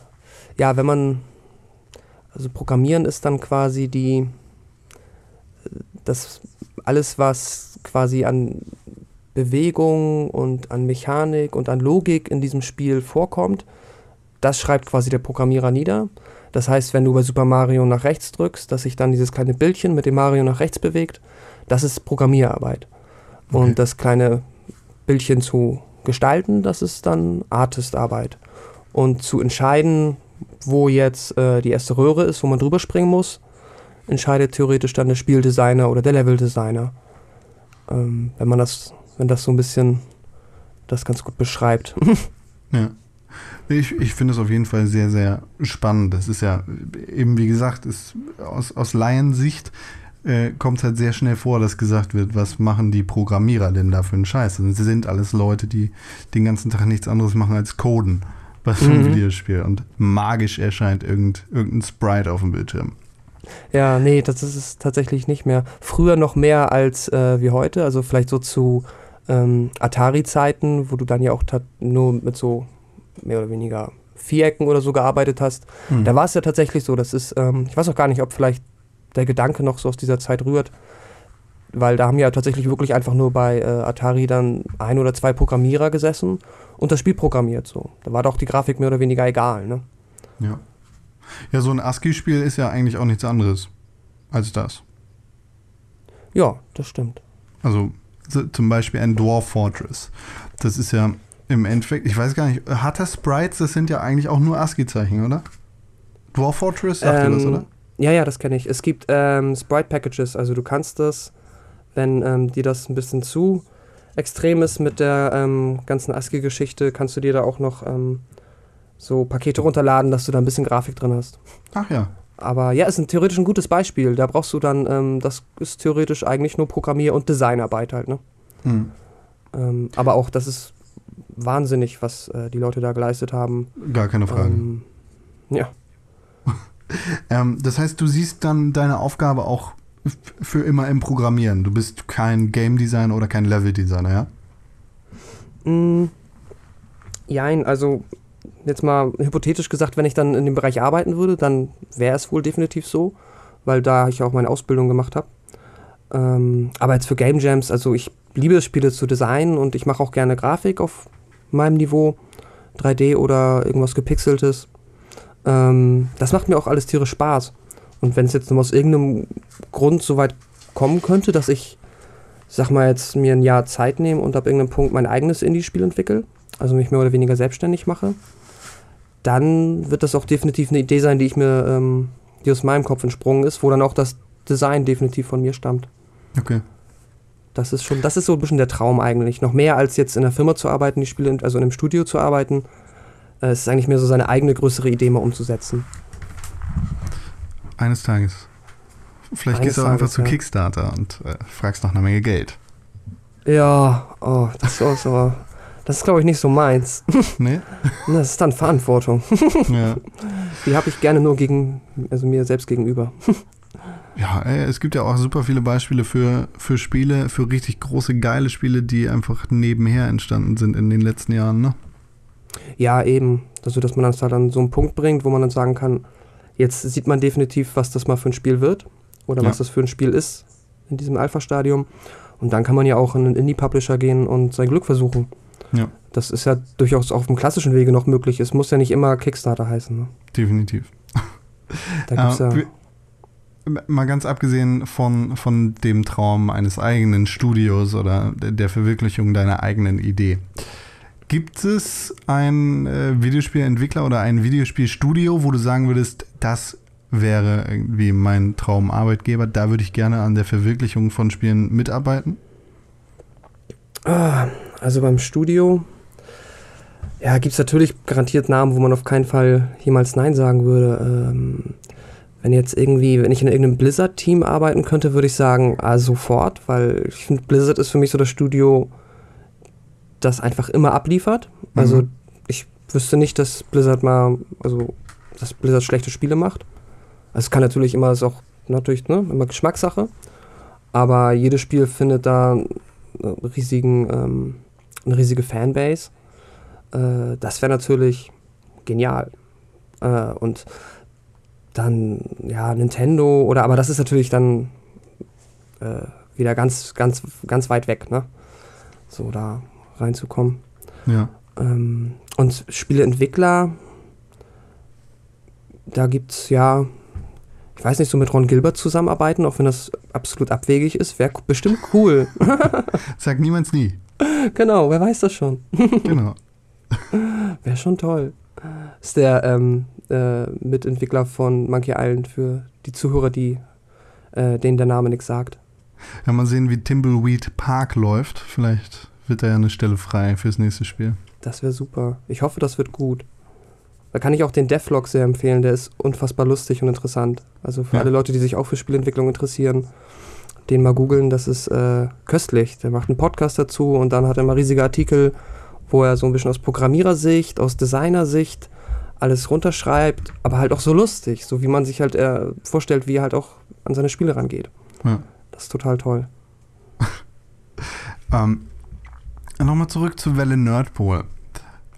ja, wenn man, also Programmieren ist dann quasi die, das alles, was quasi an Bewegung und an Mechanik und an Logik in diesem Spiel vorkommt, das schreibt quasi der Programmierer nieder. Das heißt, wenn du bei Super Mario nach rechts drückst, dass sich dann dieses kleine Bildchen mit dem Mario nach rechts bewegt, das ist Programmierarbeit. Okay. Und das kleine Bildchen zu gestalten, das ist dann Artistarbeit. Und zu entscheiden, wo jetzt äh, die erste Röhre ist, wo man drüber springen muss, entscheidet theoretisch dann der Spieldesigner oder der Leveldesigner. Ähm, wenn man das wenn das so ein bisschen das ganz gut beschreibt. ja. Ich, ich finde es auf jeden Fall sehr, sehr spannend. Das ist ja eben, wie gesagt, ist aus, aus Laiensicht äh, kommt es halt sehr schnell vor, dass gesagt wird, was machen die Programmierer denn da für einen Scheiß? Und sie sind alles Leute, die den ganzen Tag nichts anderes machen als coden bei so einem mhm. Videospiel und magisch erscheint irgend, irgendein Sprite auf dem Bildschirm. Ja, nee, das ist es tatsächlich nicht mehr. Früher noch mehr als äh, wie heute, also vielleicht so zu ähm, Atari-Zeiten, wo du dann ja auch nur mit so mehr oder weniger Vierecken oder so gearbeitet hast. Hm. Da war es ja tatsächlich so, das ist, ähm, ich weiß auch gar nicht, ob vielleicht der Gedanke noch so aus dieser Zeit rührt, weil da haben ja tatsächlich wirklich einfach nur bei äh, Atari dann ein oder zwei Programmierer gesessen und das Spiel programmiert so. Da war doch die Grafik mehr oder weniger egal, ne? Ja. Ja, so ein ASCII-Spiel ist ja eigentlich auch nichts anderes als das. Ja, das stimmt. Also so, zum Beispiel ein Dwarf Fortress. Das ist ja im Endeffekt, ich weiß gar nicht, hat das Sprites, das sind ja eigentlich auch nur ASCII-Zeichen, oder? Dwarf Fortress, sagt ihr das, oder? Ja, ja, das kenne ich. Es gibt ähm, Sprite-Packages, also du kannst das, wenn ähm, dir das ein bisschen zu extrem ist mit der ähm, ganzen ASCII-Geschichte, kannst du dir da auch noch ähm, so Pakete runterladen, dass du da ein bisschen Grafik drin hast. Ach ja. Aber ja, ist ein theoretisch ein gutes Beispiel. Da brauchst du dann, ähm, das ist theoretisch eigentlich nur Programmier- und Designarbeit halt, ne? Hm. Ähm, aber auch, das ist wahnsinnig, was äh, die Leute da geleistet haben. Gar keine Frage. Ähm, ja. Ähm, das heißt, du siehst dann deine Aufgabe auch für immer im Programmieren. Du bist kein Game Designer oder kein Level Designer, ja? Mm, Jein, also jetzt mal hypothetisch gesagt, wenn ich dann in dem Bereich arbeiten würde, dann wäre es wohl definitiv so, weil da ich auch meine Ausbildung gemacht habe. Ähm, aber jetzt für Game Jams, also ich liebe Spiele zu designen und ich mache auch gerne Grafik auf meinem Niveau, 3D oder irgendwas gepixeltes. Ähm, das macht mir auch alles tierisch Spaß. Und wenn es jetzt nur aus irgendeinem Grund so weit kommen könnte, dass ich, sag mal, jetzt mir ein Jahr Zeit nehme und ab irgendeinem Punkt mein eigenes Indie-Spiel entwickle, also mich mehr oder weniger selbstständig mache, dann wird das auch definitiv eine Idee sein, die ich mir, ähm, die aus meinem Kopf entsprungen ist, wo dann auch das Design definitiv von mir stammt. Okay. Das ist schon, das ist so ein bisschen der Traum eigentlich. Noch mehr als jetzt in der Firma zu arbeiten, die Spiele, also in einem Studio zu arbeiten. Äh, es ist eigentlich mehr so seine eigene größere Idee mal umzusetzen. Eines Tages. Vielleicht Eines gehst du auch einfach Tages, zu ja. Kickstarter und äh, fragst nach einer Menge Geld. Ja, oh, das ist auch so. Das ist, glaube ich, nicht so meins. Nee? Das ist dann Verantwortung. ja. Die habe ich gerne nur gegen, also mir selbst gegenüber. Ja, ey, es gibt ja auch super viele Beispiele für, für Spiele, für richtig große, geile Spiele, die einfach nebenher entstanden sind in den letzten Jahren, ne? Ja, eben. Also, dass man das halt an so einen Punkt bringt, wo man dann sagen kann, jetzt sieht man definitiv, was das mal für ein Spiel wird oder Ja. was das für ein Spiel ist in diesem Alpha-Stadium. Und dann kann man ja auch in einen Indie-Publisher gehen und sein Glück versuchen. Ja. Das ist ja durchaus auf dem klassischen Wege noch möglich. Es muss ja nicht immer Kickstarter heißen. Ne? Definitiv. Da gibt's Äh, ja. Mal ganz abgesehen von, von dem Traum eines eigenen Studios oder der, der Verwirklichung deiner eigenen Idee. Gibt es einen äh, Videospielentwickler oder ein Videospielstudio, wo du sagen würdest, das wäre irgendwie mein Traumarbeitgeber, da würde ich gerne an der Verwirklichung von Spielen mitarbeiten? Ah, also beim Studio, ja, gibt es natürlich garantiert Namen, wo man auf keinen Fall jemals Nein sagen würde. Ähm, wenn jetzt irgendwie, wenn ich in irgendeinem Blizzard-Team arbeiten könnte, würde ich sagen, ah, sofort, weil ich finde, Blizzard ist für mich so das Studio, das einfach immer abliefert. Also Mhm. ich wüsste nicht, dass Blizzard mal, also dass Blizzard schlechte Spiele macht. Also es kann natürlich immer, ist auch natürlich, ne, immer Geschmackssache. Aber jedes Spiel findet da riesigen, ähm, eine riesige Fanbase. Äh, das wäre natürlich genial. Äh, und dann, ja, Nintendo oder, aber das ist natürlich dann äh, wieder ganz, ganz, ganz weit weg, ne? So da reinzukommen. Ja. Ähm, und Spieleentwickler, da gibt es ja, ich weiß nicht, so mit Ron Gilbert zusammenarbeiten, auch wenn das absolut abwegig ist, wäre bestimmt cool. Sag niemals nie. genau, wer weiß das schon. Genau. Wäre schon toll. Ist der ähm, äh, Mitentwickler von Monkey Island für die Zuhörer, die äh, denen der Name nichts sagt. Ja, mal sehen, wie Timbleweed Park läuft. Vielleicht wird da ja eine Stelle frei fürs nächste Spiel. Das wäre super. Ich hoffe, das wird gut. Da kann ich auch den Devlog sehr empfehlen, der ist unfassbar lustig und interessant. Also für Ja. alle Leute, die sich auch für Spielentwicklung interessieren, den mal googeln, das ist äh, köstlich. Der macht einen Podcast dazu und dann hat er mal riesige Artikel, wo er so ein bisschen aus Programmierersicht, aus Designersicht alles runterschreibt, aber halt auch so lustig, so wie man sich halt äh, vorstellt, wie er halt auch an seine Spiele rangeht. Ja. Das ist total toll. Ähm, Nochmal zurück zu Welle Nerdpol.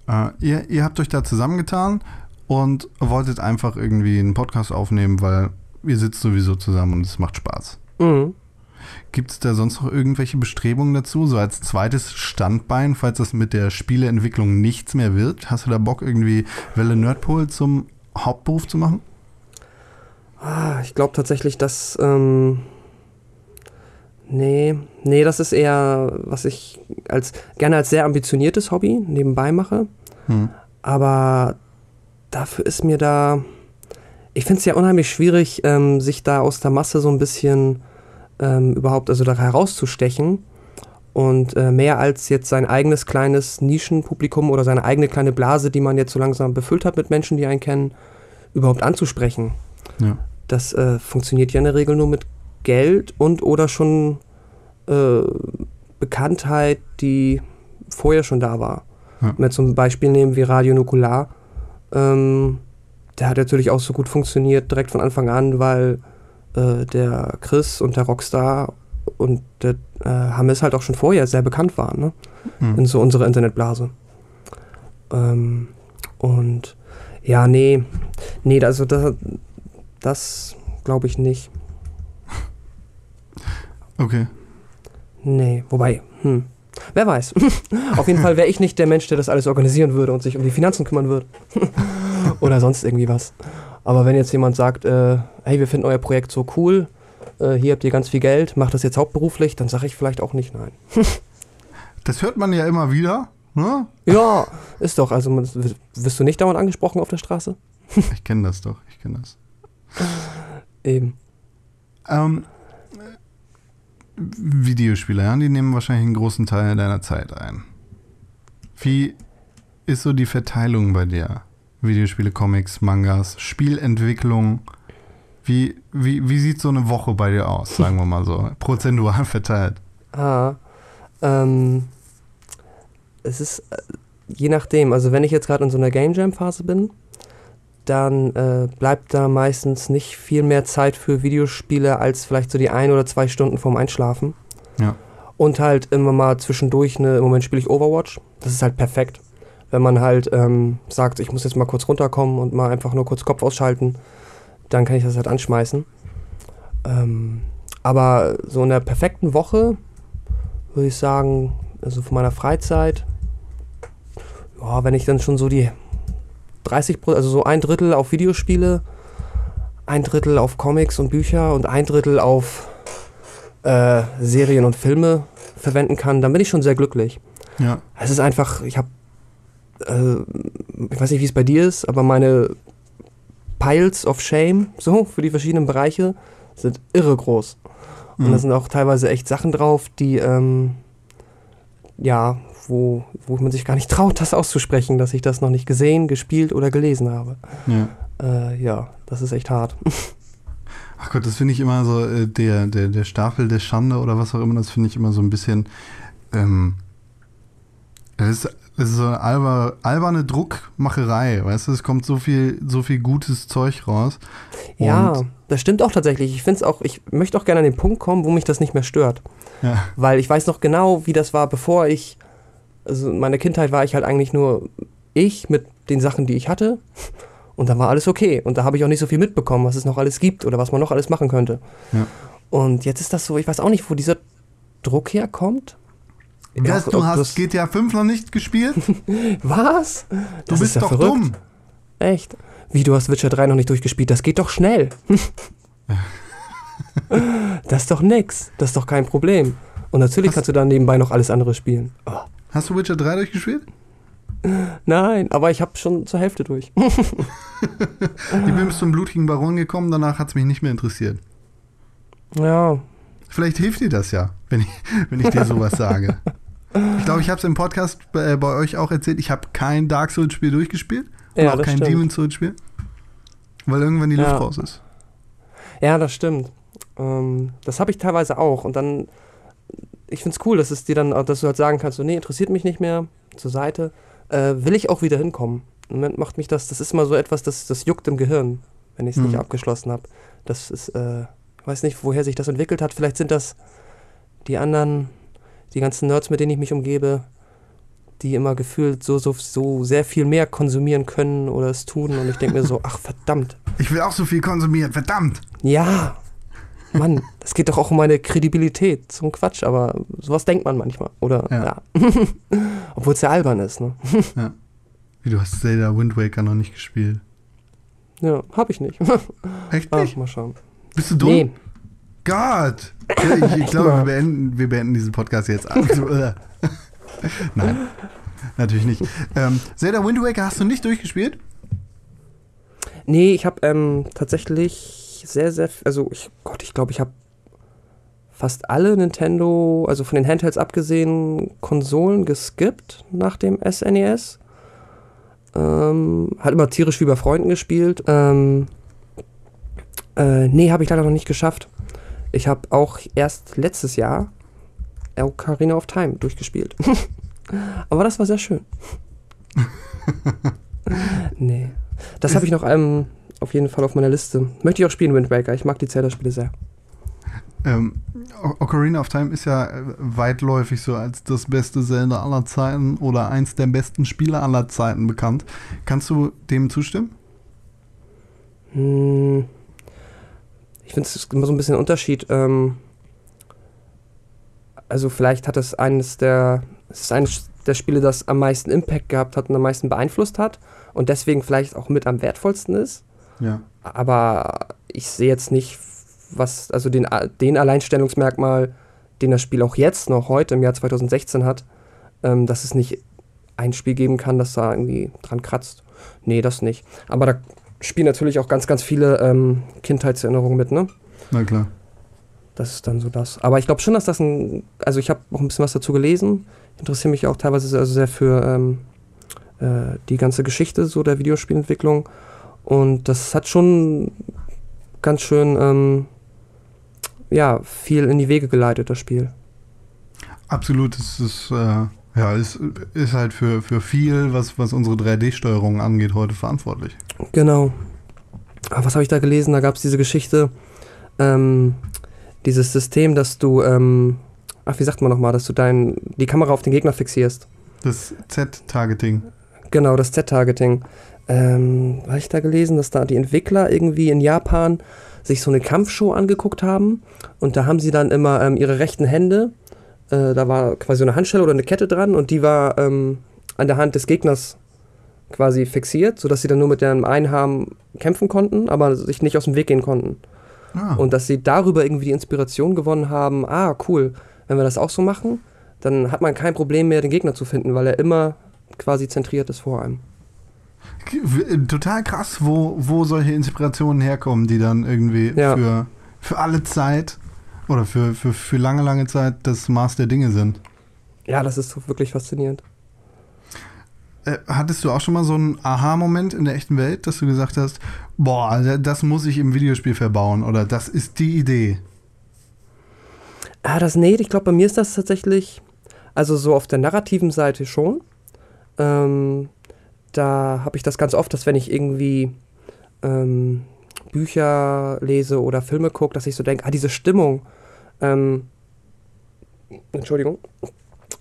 Äh, ihr, ihr habt euch da zusammengetan und wolltet einfach irgendwie einen Podcast aufnehmen, weil ihr sitzt sowieso zusammen und es macht Spaß. Mhm. Gibt es da sonst noch irgendwelche Bestrebungen dazu, so als zweites Standbein, falls das mit der Spieleentwicklung nichts mehr wird? Hast du da Bock, irgendwie Welle Nerdpol zum Hauptberuf zu machen? Ah, ich glaube tatsächlich, dass. Ähm, nee, nee, das ist eher, was ich als gerne als sehr ambitioniertes Hobby nebenbei mache. Hm. Aber dafür ist mir da. Ich finde es ja unheimlich schwierig, ähm, sich da aus der Masse so ein bisschen ähm, überhaupt, also da herauszustechen und äh, mehr als jetzt sein eigenes kleines Nischenpublikum oder seine eigene kleine Blase, die man jetzt so langsam befüllt hat mit Menschen, die einen kennen, überhaupt anzusprechen. Ja. Das äh, funktioniert ja in der Regel nur mit Geld und oder schon äh, Bekanntheit, die vorher schon da war. Ja. Wenn wir zum Beispiel nehmen wie Radio Nukular, ähm, der hat natürlich auch so gut funktioniert direkt von Anfang an, weil äh, der Chris und der Rockstar und der äh, Hammes halt auch schon vorher sehr bekannt waren, ne? Hm. in so unserer Internetblase. Ähm, und ja, nee, nee, also das, das glaube ich nicht. Okay. Nee, wobei, hm. Wer weiß. Auf jeden Fall wäre ich nicht der Mensch, der das alles organisieren würde und sich um die Finanzen kümmern würde. Oder sonst irgendwie was. Aber wenn jetzt jemand sagt, äh, hey, wir finden euer Projekt so cool, äh, hier habt ihr ganz viel Geld, macht das jetzt hauptberuflich, dann sage ich vielleicht auch nicht nein. Das hört man ja immer wieder. Ne? Ja, ist doch. Also wirst du nicht dauernd angesprochen auf der Straße? Ich kenne das doch. Ich kenne das. Eben. Ähm, Videospiele, ja, die nehmen wahrscheinlich einen großen Teil deiner Zeit ein. Wie ist so die Verteilung bei dir? Videospiele, Comics, Mangas, Spielentwicklung. Wie, wie, wie sieht so eine Woche bei dir aus, sagen wir mal so, prozentual verteilt? Ah, ähm, es ist äh, je nachdem. Also wenn ich jetzt gerade in so einer Game Jam Phase bin, dann äh, bleibt da meistens nicht viel mehr Zeit für Videospiele als vielleicht so die ein oder zwei Stunden vorm Einschlafen. Ja. Und halt immer mal zwischendurch eine, im Moment spiele ich Overwatch. Das ist halt perfekt. Wenn man halt ähm, sagt, ich muss jetzt mal kurz runterkommen und mal einfach nur kurz Kopf ausschalten, dann kann ich das halt anschmeißen. Ähm, aber so in der perfekten Woche würde ich sagen, also von meiner Freizeit, ja, wenn ich dann schon so die 30 Pro- also so ein Drittel auf Videospiele, ein Drittel auf Comics und Bücher und ein Drittel auf äh, Serien und Filme verwenden kann, dann bin ich schon sehr glücklich. Ja. Es ist einfach, ich habe, äh, ich weiß nicht, wie es bei dir ist, aber meine Piles of Shame, so, für die verschiedenen Bereiche, sind irre groß. Und Mhm. da sind auch teilweise echt Sachen drauf, die, ähm, ja, wo, wo man sich gar nicht traut, das auszusprechen, dass ich das noch nicht gesehen, gespielt oder gelesen habe. ja. Äh, ja, das ist echt hart. Ach Gott, das finde ich immer so, äh, der, der, der Stapel der Schande oder was auch immer, das finde ich immer so ein bisschen, ähm, das ist, das ist so eine alber, alberne Druckmacherei, weißt du, es kommt so viel, so viel gutes Zeug raus. ja, das stimmt auch tatsächlich. Ich finde es auch, ich möchte auch gerne an den Punkt kommen, wo mich das nicht mehr stört. Ja, Weil ich weiß noch genau, wie das war, bevor ich, also in meiner Kindheit war ich halt eigentlich nur ich mit den Sachen, die ich hatte. Und dann war alles okay. Und da habe ich auch nicht so viel mitbekommen, was es noch alles gibt oder was man noch alles machen könnte. Ja. Und jetzt ist das so, ich weiß auch nicht, wo dieser Druck herkommt. Auch- du hast das- GTA 5 noch nicht gespielt? Was? Du Das bist ist ja doch verrückt. dumm. Echt? Wie, du hast Witcher 3 noch nicht durchgespielt? Das geht doch schnell. das ist doch nix. Das ist doch kein Problem. Und natürlich Hast- kannst du dann nebenbei noch alles andere spielen. Oh. Hast du Witcher 3 durchgespielt? Nein, aber ich habe schon zur Hälfte durch. Ich bin bis zum blutigen Baron gekommen, danach hat es mich nicht mehr interessiert. ja, Vielleicht hilft dir das ja, wenn ich, wenn ich dir sowas sage. Ich glaube, ich habe es im Podcast bei, bei euch auch erzählt. Ich habe kein Dark Souls-Spiel durchgespielt. Und Ja, auch kein stimmt. Demon Souls-Spiel. Weil irgendwann die Luft Ja. raus ist. ja, das stimmt. Ähm, das habe ich teilweise auch. Und dann, ich finde es cool, dass es dir dann, dass du halt sagen kannst, so, nee, interessiert mich nicht mehr, zur Seite. Äh, will ich auch wieder hinkommen. Im Moment macht mich das, das ist immer so etwas, das, das juckt im Gehirn, wenn ich es Mhm. nicht abgeschlossen habe. Das ist, äh, ich weiß nicht, woher sich das entwickelt hat. Vielleicht sind das die anderen, die ganzen Nerds, mit denen ich mich umgebe, die immer gefühlt so, so, so sehr viel mehr konsumieren können oder es tun. Und ich denke mir so, ach verdammt. Ich will auch so viel konsumieren, verdammt. Ja, Mann, das geht doch auch um meine Kredibilität. So ein Quatsch, aber sowas denkt man manchmal. Oder, Ja. ja. Obwohl es ja albern ist, ne? Wie, du hast Zelda Wind Waker noch nicht gespielt. Ja, hab ich nicht. Echt nicht? mal schauen. Bist du dumm? Nee, Gott! Ja, ich, ich glaube, wir beenden, wir beenden diesen Podcast jetzt. Nein, natürlich nicht. Ähm, Zelda Wind Waker hast du nicht durchgespielt? nee ich habe ähm, tatsächlich sehr, sehr, also ich, Gott, ich glaube, ich habe fast alle Nintendo, also von den Handhelds abgesehen, Konsolen geskippt nach dem SNES. Ähm, hat immer tierisch wie bei Freunden gespielt. Ähm, äh, nee, habe ich leider noch nicht geschafft. Ich habe auch erst letztes Jahr Ocarina of Time durchgespielt. Aber das war sehr schön. nee. Das habe ich noch ähm, auf jeden Fall auf meiner Liste. Möchte ich auch spielen, Wind Waker. Ich mag die Zelda-Spiele sehr. Ähm, Ocarina of Time ist ja äh, weitläufig so als das beste Zelda aller Zeiten oder eins der besten Spiele aller Zeiten bekannt. Kannst du dem zustimmen? Hm, ich finde es immer so ein bisschen ein Unterschied. Ähm, also vielleicht hat es eines der, es ist eines der Spiele, das am meisten Impact gehabt hat und am meisten beeinflusst hat und deswegen vielleicht auch mit am wertvollsten ist. Ja. Aber ich sehe jetzt nicht, was, also den, den Alleinstellungsmerkmal, den das Spiel auch jetzt noch heute im Jahr 2016 hat, ähm, dass es nicht ein Spiel geben kann, das da irgendwie dran kratzt. Nee, das nicht. Aber da spielen natürlich auch ganz, ganz viele ähm, Kindheitserinnerungen mit, ne? Na klar. Das ist dann so das. Aber ich glaube schon, dass das ein. Also, ich habe auch ein bisschen was dazu gelesen. Interessiere mich auch teilweise sehr, also sehr für ähm, äh, die ganze Geschichte so der Videospielentwicklung. Und das hat schon ganz schön, ähm, ja, viel in die Wege geleitet, das Spiel. Absolut, es ist, äh, ja, es ist halt für, für viel, was, was unsere 3D-Steuerung angeht, heute verantwortlich. Genau. Aber was habe ich da gelesen? Da gab es diese Geschichte, ähm, dieses System, dass du, ähm, ach, wie sagt man nochmal, dass du dein, die Kamera auf den Gegner fixierst. Das Z-Targeting. Genau, das Z-Targeting. Ähm, habe ich da gelesen, dass da die Entwickler irgendwie in Japan sich so eine Kampfshow angeguckt haben und da haben sie dann immer ähm, ihre rechten Hände, äh, da war quasi so eine Handschelle oder eine Kette dran und die war ähm, an der Hand des Gegners quasi fixiert, sodass sie dann nur mit dem einen Arm kämpfen konnten, aber sich nicht aus dem Weg gehen konnten. Ah, Und dass sie darüber irgendwie die Inspiration gewonnen haben, ah, cool, wenn wir das auch so machen, dann hat man kein Problem mehr, den Gegner zu finden, weil er immer quasi zentriert ist vor einem. Total krass, wo, wo solche Inspirationen herkommen, die dann irgendwie Ja. für, für alle Zeit oder für, für, für lange, lange Zeit das Maß der Dinge sind. Ja, das ist wirklich faszinierend. Äh, hattest du auch schon mal so einen Aha-Moment in der echten Welt, dass du gesagt hast, boah, da- das muss ich im Videospiel verbauen oder das ist die Idee? Ah, das nee, ich glaube, bei mir ist das tatsächlich, also so auf der narrativen Seite schon. Ähm, da habe ich das ganz oft, dass wenn ich irgendwie ähm, Bücher lese oder Filme gucke, dass ich so denke, ah, diese Stimmung, ähm, Entschuldigung,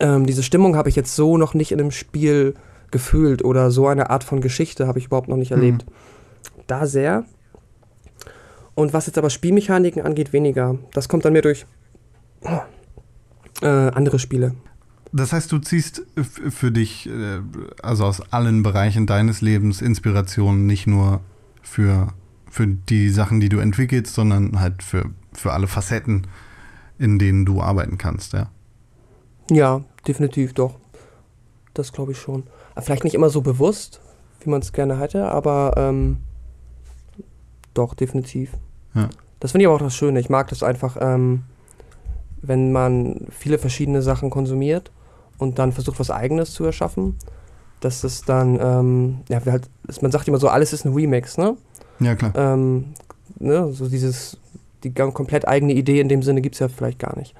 ähm, diese Stimmung habe ich jetzt so noch nicht in einem Spiel gefühlt oder so eine Art von Geschichte habe ich überhaupt noch nicht Hm. erlebt. Da sehr. Und was jetzt aber Spielmechaniken angeht, weniger. Das kommt dann mir durch äh, andere Spiele. Das heißt, du ziehst für dich, äh, also aus allen Bereichen deines Lebens, Inspiration nicht nur für, für die Sachen, die du entwickelst, sondern halt für, für alle Facetten, in denen du arbeiten kannst, ja. Ja, definitiv doch. Das glaube ich schon. Vielleicht nicht immer so bewusst, wie man es gerne hätte, aber ähm, doch, definitiv. Ja. Das finde ich aber auch das Schöne. Ich mag das einfach, ähm, wenn man viele verschiedene Sachen konsumiert und dann versucht, was Eigenes zu erschaffen. Dass es dann, ähm, ja, wir halt, man sagt immer so, alles ist ein Remix, ne? Ja, klar. Ähm, ne, so dieses, die komplett eigene Idee in dem Sinne gibt es ja vielleicht gar nicht.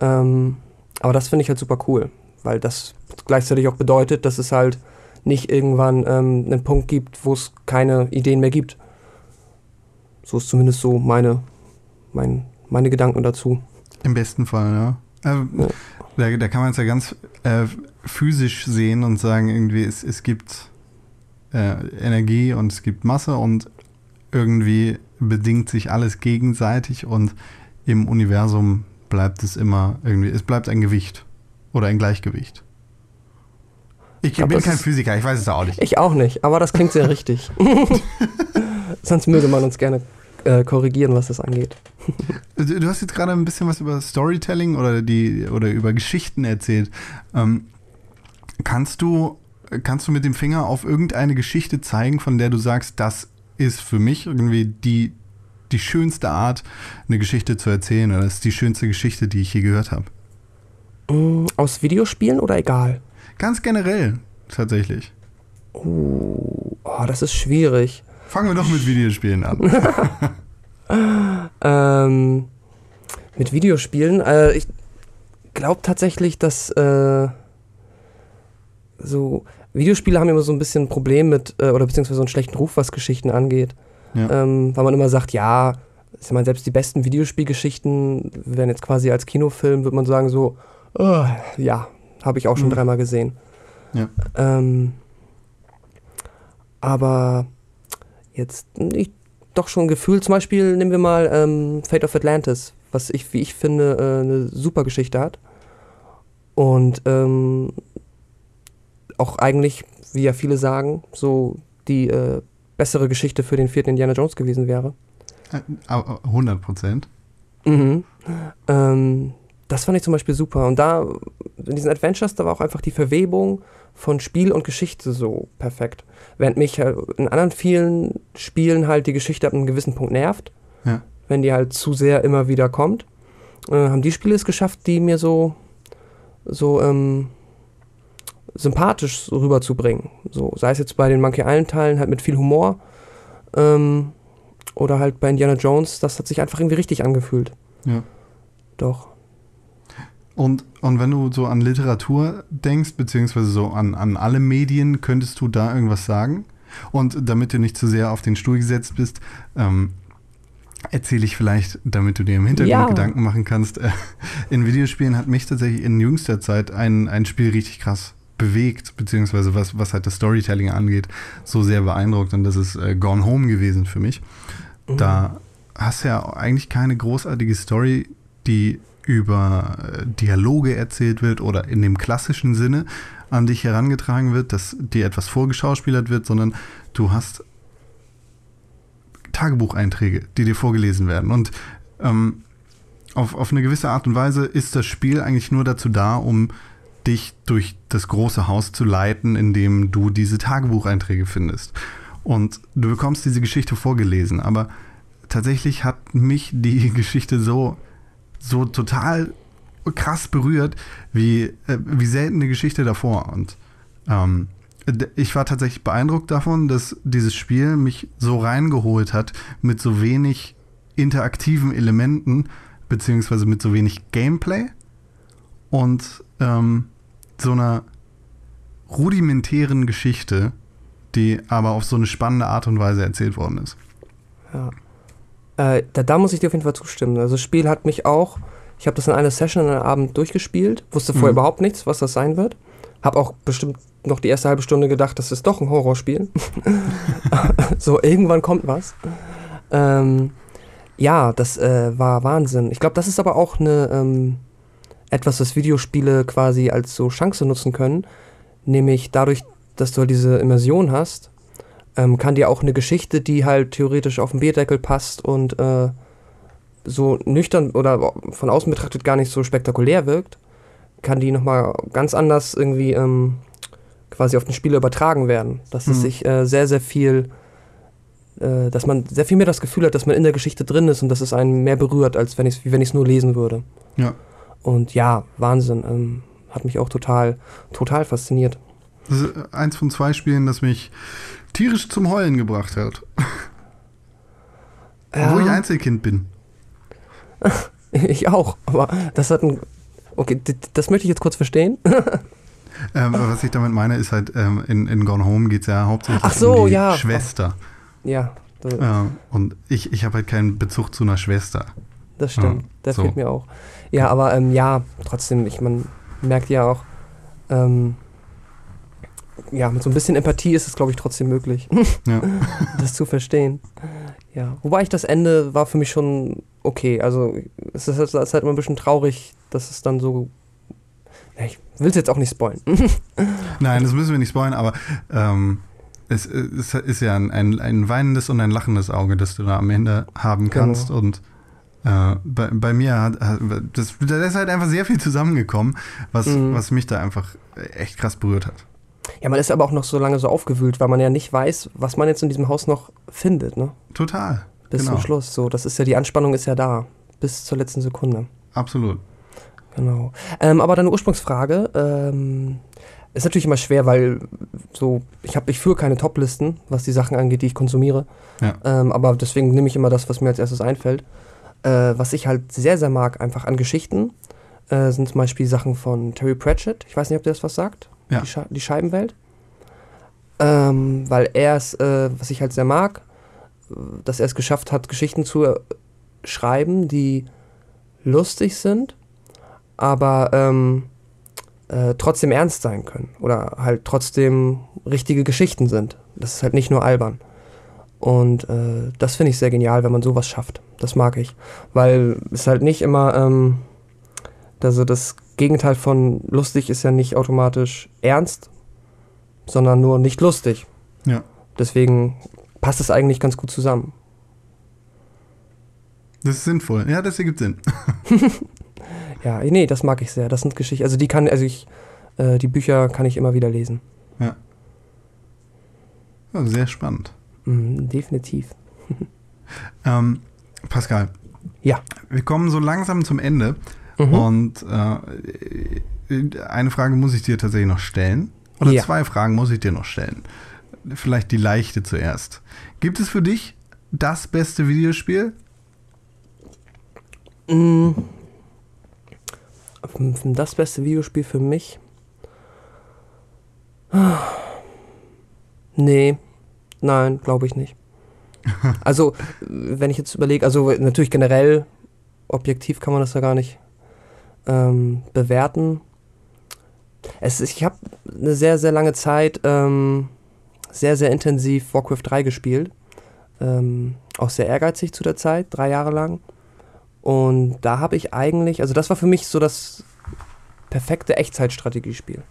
Ähm, aber das finde ich halt super cool, weil das gleichzeitig auch bedeutet, dass es halt nicht irgendwann ähm, einen Punkt gibt, wo es keine Ideen mehr gibt. So ist zumindest so meine, mein, meine Gedanken dazu. Im besten Fall, ja. Also, Ja. da, da kann man es ja ganz äh, physisch sehen und sagen, irgendwie, es, es gibt äh, Energie und es gibt Masse und irgendwie bedingt sich alles gegenseitig und im Universum bleibt es immer irgendwie, es bleibt ein Gewicht oder ein Gleichgewicht. Ich, glaub, bin kein Physiker, ich weiß es auch nicht. Ich auch nicht, aber das klingt sehr richtig. Sonst möge man uns gerne äh, korrigieren, was das angeht. Du, hast jetzt gerade ein bisschen was über Storytelling oder die oder über Geschichten erzählt. Ähm, kannst du kannst du mit dem Finger auf irgendeine Geschichte zeigen, von der du sagst, das ist für mich irgendwie die die schönste Art, eine Geschichte zu erzählen oder das ist die schönste Geschichte, die ich je gehört habe? Mm, aus Videospielen oder egal? Ganz generell tatsächlich. Uh, oh, das ist schwierig. Fangen wir doch mit Videospielen an. Ähm, mit Videospielen, äh, ich glaube tatsächlich, dass äh, so Videospiele haben immer so ein bisschen ein Problem mit, äh, oder beziehungsweise so einen schlechten Ruf, was Geschichten angeht. Ja. Ähm, weil man immer sagt, ja, ich meine, selbst die besten Videospielgeschichten werden jetzt quasi als Kinofilm, würde man sagen, so, oh, ja, habe ich auch schon Mhm. dreimal gesehen. Ja. Ähm, aber jetzt ich, doch schon ein Gefühl, zum Beispiel nehmen wir mal ähm, Fate of Atlantis, was ich, wie ich finde, äh, eine super Geschichte hat. Und ähm, auch eigentlich, wie ja viele sagen, so die äh, bessere Geschichte für den vierten Indiana Jones gewesen wäre. Äh, aber 100 Prozent. Mhm. Ähm, das fand ich zum Beispiel super. Und da, in diesen Adventures, da war auch einfach die Verwebung von Spiel und Geschichte so perfekt. Während mich halt in anderen vielen Spielen halt die Geschichte ab einem gewissen Punkt nervt, Ja. wenn die halt zu sehr immer wieder kommt, äh, haben die Spiele es geschafft, die mir so, so ähm, sympathisch so rüberzubringen. So, sei es jetzt bei den Monkey Island Teilen halt mit viel Humor ähm, oder halt bei Indiana Jones, das hat sich einfach irgendwie richtig angefühlt. Ja. Doch. Und, und wenn du so an Literatur denkst, beziehungsweise so an, an alle Medien, könntest du da irgendwas sagen? Und damit du nicht zu sehr auf den Stuhl gesetzt bist, ähm, erzähle ich vielleicht, damit du dir im Hintergrund Ja. Gedanken machen kannst. Äh, in Videospielen hat mich tatsächlich in jüngster Zeit ein, ein Spiel richtig krass bewegt, beziehungsweise was, was halt das Storytelling angeht, so sehr beeindruckt. Und das ist äh, Gone Home gewesen für mich. Da hast du ja eigentlich keine großartige Story, die über äh, Dialoge erzählt wird oder in dem klassischen Sinne an dich herangetragen wird, dass dir etwas vorgeschauspielert wird, sondern du hast Tagebucheinträge, die dir vorgelesen werden. Und ähm, auf, auf eine gewisse Art und Weise ist das Spiel eigentlich nur dazu da, um dich durch das große Haus zu leiten, in dem du diese Tagebucheinträge findest. Und du bekommst diese Geschichte vorgelesen, aber tatsächlich hat mich die Geschichte so, so total krass berührt, wie, äh, wie selten eine Geschichte davor. Und ähm, ich war tatsächlich beeindruckt davon, dass dieses Spiel mich so reingeholt hat mit so wenig interaktiven Elementen, beziehungsweise mit so wenig Gameplay und ähm, so einer rudimentären Geschichte, die aber auf so eine spannende Art und Weise erzählt worden ist. Ja. Äh, da, da muss ich dir auf jeden Fall zustimmen. Also das Spiel hat mich auch, ich habe das in einer Session an einem Abend durchgespielt, wusste vorher Mhm. überhaupt nichts, was das sein wird. Habe auch bestimmt noch die erste halbe Stunde gedacht, das ist doch ein Horrorspiel. so, irgendwann kommt was. Ähm, ja, das äh, war Wahnsinn. Ich glaube, das ist aber auch eine ähm, etwas, was Videospiele quasi als so Chance nutzen können. Nämlich dadurch, dass du halt diese Immersion hast, ähm, kann dir auch eine Geschichte, die halt theoretisch auf den Bierdeckel passt und äh, so nüchtern oder von außen betrachtet gar nicht so spektakulär wirkt, kann die nochmal ganz anders irgendwie ähm, quasi auf den Spieler übertragen werden. Dass es Mhm. sich äh, sehr, sehr viel, äh, dass man sehr viel mehr das Gefühl hat, dass man in der Geschichte drin ist und dass es einen mehr berührt, als wenn ich wie wenn ich es nur lesen würde. Ja. Und ja, Wahnsinn. Ähm, hat mich auch total, total fasziniert. Das ist eins von zwei Spielen, das mich tierisch zum Heulen gebracht hat. Obwohl ich Einzelkind bin. Ich auch, aber das hat ein. Okay, das möchte ich jetzt kurz verstehen. Ähm, was ich damit meine, ist halt, ähm, in, in Gone Home geht es ja hauptsächlich Ach so, um die ja. Schwester. ja, das, Ja, und ich, ich habe halt keinen Bezug zu einer Schwester. das stimmt. Ja, der so. fehlt mir auch. Ja, aber ähm, ja, trotzdem, ich man merkt ja auch, ähm, ja, mit so ein bisschen Empathie ist es, glaube ich, trotzdem möglich, Ja. das zu verstehen. Ja, wobei ich das Ende war für mich schon okay. Also es ist, es ist halt immer ein bisschen traurig, dass es dann so. Ja, ich will es jetzt auch nicht spoilen. Nein, das müssen wir nicht spoilern, aber ähm, es, es ist ja ein, ein, ein weinendes und ein lachendes Auge, das du da am Ende haben kannst. Genau. Und äh, bei, bei mir hat, hat das, da ist halt einfach sehr viel zusammengekommen, was, Mhm. was mich da einfach echt krass berührt hat. Ja, man ist aber auch noch so lange so aufgewühlt, weil man ja nicht weiß, was man jetzt in diesem Haus noch findet, ne? Total. Bis Genau. zum Schluss. So, das ist ja, die Anspannung ist ja da. Bis zur letzten Sekunde. Absolut. Genau. Ähm, aber deine Ursprungsfrage ähm, ist natürlich immer schwer, weil so, ich habe, ich führe keine Top-Listen, was die Sachen angeht, die ich konsumiere. Ja. Ähm, aber deswegen nehme ich immer das, was mir als erstes einfällt. Äh, was ich halt sehr, sehr mag, einfach an Geschichten, äh, sind zum Beispiel Sachen von Terry Pratchett. Ich weiß nicht, ob der das was sagt. Ja. Die, Sche die Scheibenwelt. Ähm, weil er es, äh, was ich halt sehr mag, dass er es geschafft hat, Geschichten zu äh, schreiben, die lustig sind, aber ähm, äh, trotzdem ernst sein können. Oder halt trotzdem richtige Geschichten sind. Das ist halt nicht nur albern. Und äh, das finde ich sehr genial, wenn man sowas schafft. Das mag ich. Weil es halt nicht immer, ähm, also das Gegenteil von lustig ist ja nicht automatisch ernst, sondern nur nicht lustig. Ja. Deswegen passt es eigentlich ganz gut zusammen. Das ist sinnvoll. Ja, das ergibt Sinn. Ja, nee, das mag ich sehr. Das sind Geschichten, also die kann, also ich, äh, die Bücher kann ich immer wieder lesen. Ja, sehr spannend. Mhm, definitiv. Ähm, Pascal. Ja. Wir kommen so langsam zum Ende. Mhm. Und äh, eine Frage muss ich dir tatsächlich noch stellen. Oder Ja. zwei Fragen muss ich dir noch stellen. Vielleicht die leichte zuerst. Gibt es für dich das beste Videospiel? Mm. Das beste Videospiel für mich? Nee, nein, glaube ich nicht. Also, wenn ich jetzt überlege, also natürlich generell, objektiv kann man das ja gar nicht ähm, bewerten. Es ist, ich habe eine sehr, sehr lange Zeit ähm, sehr, sehr intensiv Warcraft 3 gespielt. Ähm, auch sehr ehrgeizig zu der Zeit, drei Jahre lang. Und da habe ich eigentlich, also das war für mich so das perfekte Echtzeitstrategiespiel.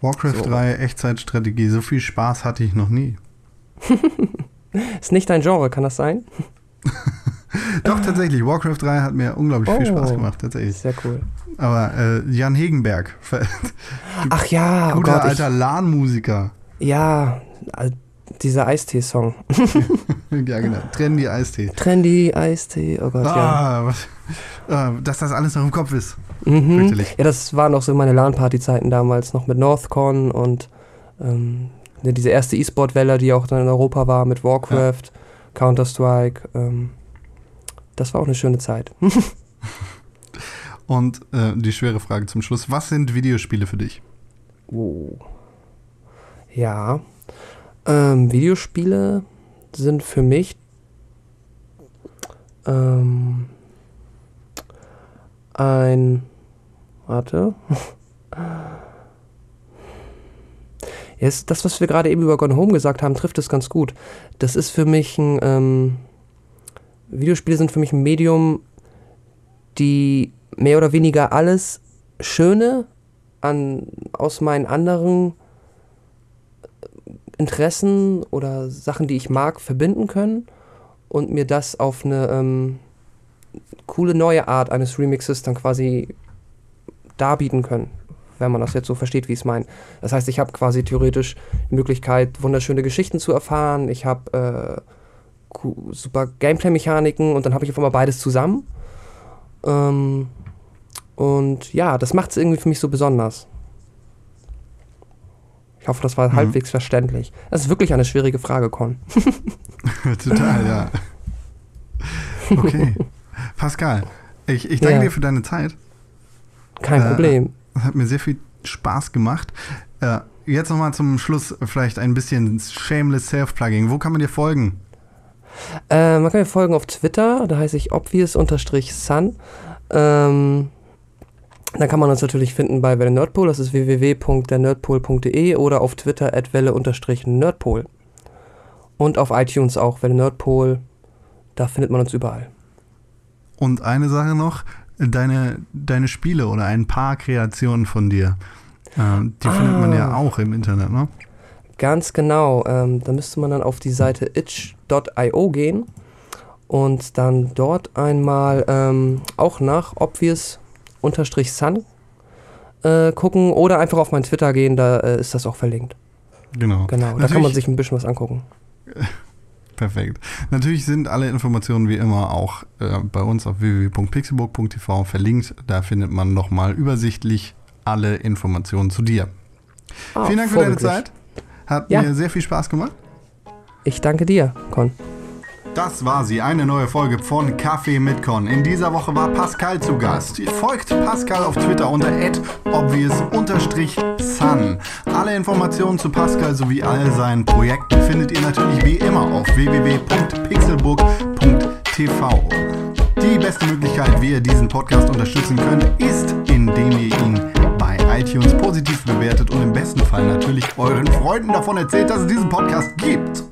Warcraft So. 3 Echtzeitstrategie. So viel Spaß hatte ich noch nie. Ist nicht dein Genre, kann das sein? Doch, tatsächlich. Warcraft 3 hat mir unglaublich viel Oh. Spaß gemacht, tatsächlich. Sehr cool. Aber äh, Jan Hegenberg, Ach ja, oh guter Gott, ich, alter LAN-Musiker. ja, äh, dieser Eistee-Song. ja, genau. Trendy Eistee. Trendy, Eistee, oh Gott, ja. Ah, was, ah, dass das alles noch im Kopf ist. Mhm. Ja, das waren auch so meine LAN-Party-Zeiten damals, noch mit Northcon und ähm, diese erste E-Sport-Welle, die auch dann in Europa war mit Warcraft, Counter-Strike. Ähm, das war auch eine schöne Zeit. Und äh, die schwere Frage zum Schluss. Was sind Videospiele für dich? Oh. Ja. Ähm, Videospiele sind für mich ähm, ein. Warte. Jetzt, das, was wir gerade eben über Gone Home gesagt haben, trifft es ganz gut. Das ist für mich ein. Ähm, Videospiele sind für mich ein Medium, die mehr oder weniger alles Schöne an, aus meinen anderen Interessen oder Sachen, die ich mag, verbinden können und mir das auf eine ähm, coole neue Art eines Remixes dann quasi darbieten können, wenn man das jetzt so versteht, wie ich es meine. Das heißt, ich habe quasi theoretisch die Möglichkeit, wunderschöne Geschichten zu erfahren, ich habe äh, super Gameplay-Mechaniken und dann habe ich auf einmal beides zusammen. Ähm, und ja, das macht es irgendwie für mich so besonders. Ich hoffe, das war Mhm. halbwegs verständlich. Das ist wirklich eine schwierige Frage, Con. Total, ja. Okay. Pascal, ich, ich danke Ja. dir für deine Zeit. Kein Äh, Problem. Hat mir sehr viel Spaß gemacht. Äh, jetzt nochmal zum Schluss vielleicht ein bisschen shameless Self-Plugging. Wo kann man dir folgen? Äh, man kann mir folgen auf Twitter, da heiße ich obvious-sun. Ähm, Dann kann man uns natürlich finden bei Welle Nerdpol, das ist www.dernerdpol.de oder auf Twitter at Welle-Nerdpol. Und auf iTunes auch, Welle Nerdpol, da findet man uns überall. Und eine Sache noch, deine, deine Spiele oder ein paar Kreationen von dir, äh, die ah. findet man ja auch im Internet, ne? Ganz genau. Ähm, da müsste man dann auf die Seite itch.io gehen und dann dort einmal ähm, auch nach obvious-sun äh, gucken oder einfach auf mein Twitter gehen, da äh, ist das auch verlinkt. Genau. Genau, Natürlich, da kann man sich ein bisschen was angucken. Perfekt. Natürlich sind alle Informationen wie immer auch äh, bei uns auf www.pixelburg.tv verlinkt. Da findet man nochmal übersichtlich alle Informationen zu dir. Oh, Vielen Dank für deine Zeit. Hat ja. mir sehr viel Spaß gemacht. Ich danke dir, Con. Das war sie, eine neue Folge von Kaffee mit Con. In dieser Woche war Pascal zu Gast. Folgt Pascal auf Twitter unter obvious-sun. Alle Informationen zu Pascal sowie all seinen Projekten findet ihr natürlich wie immer auf www.pixelburg.tv. Die beste Möglichkeit, wie ihr diesen Podcast unterstützen könnt, ist, indem ihr ihn bei iTunes positiv bewertet und im besten Fall natürlich euren Freunden davon erzählt, dass es diesen Podcast gibt.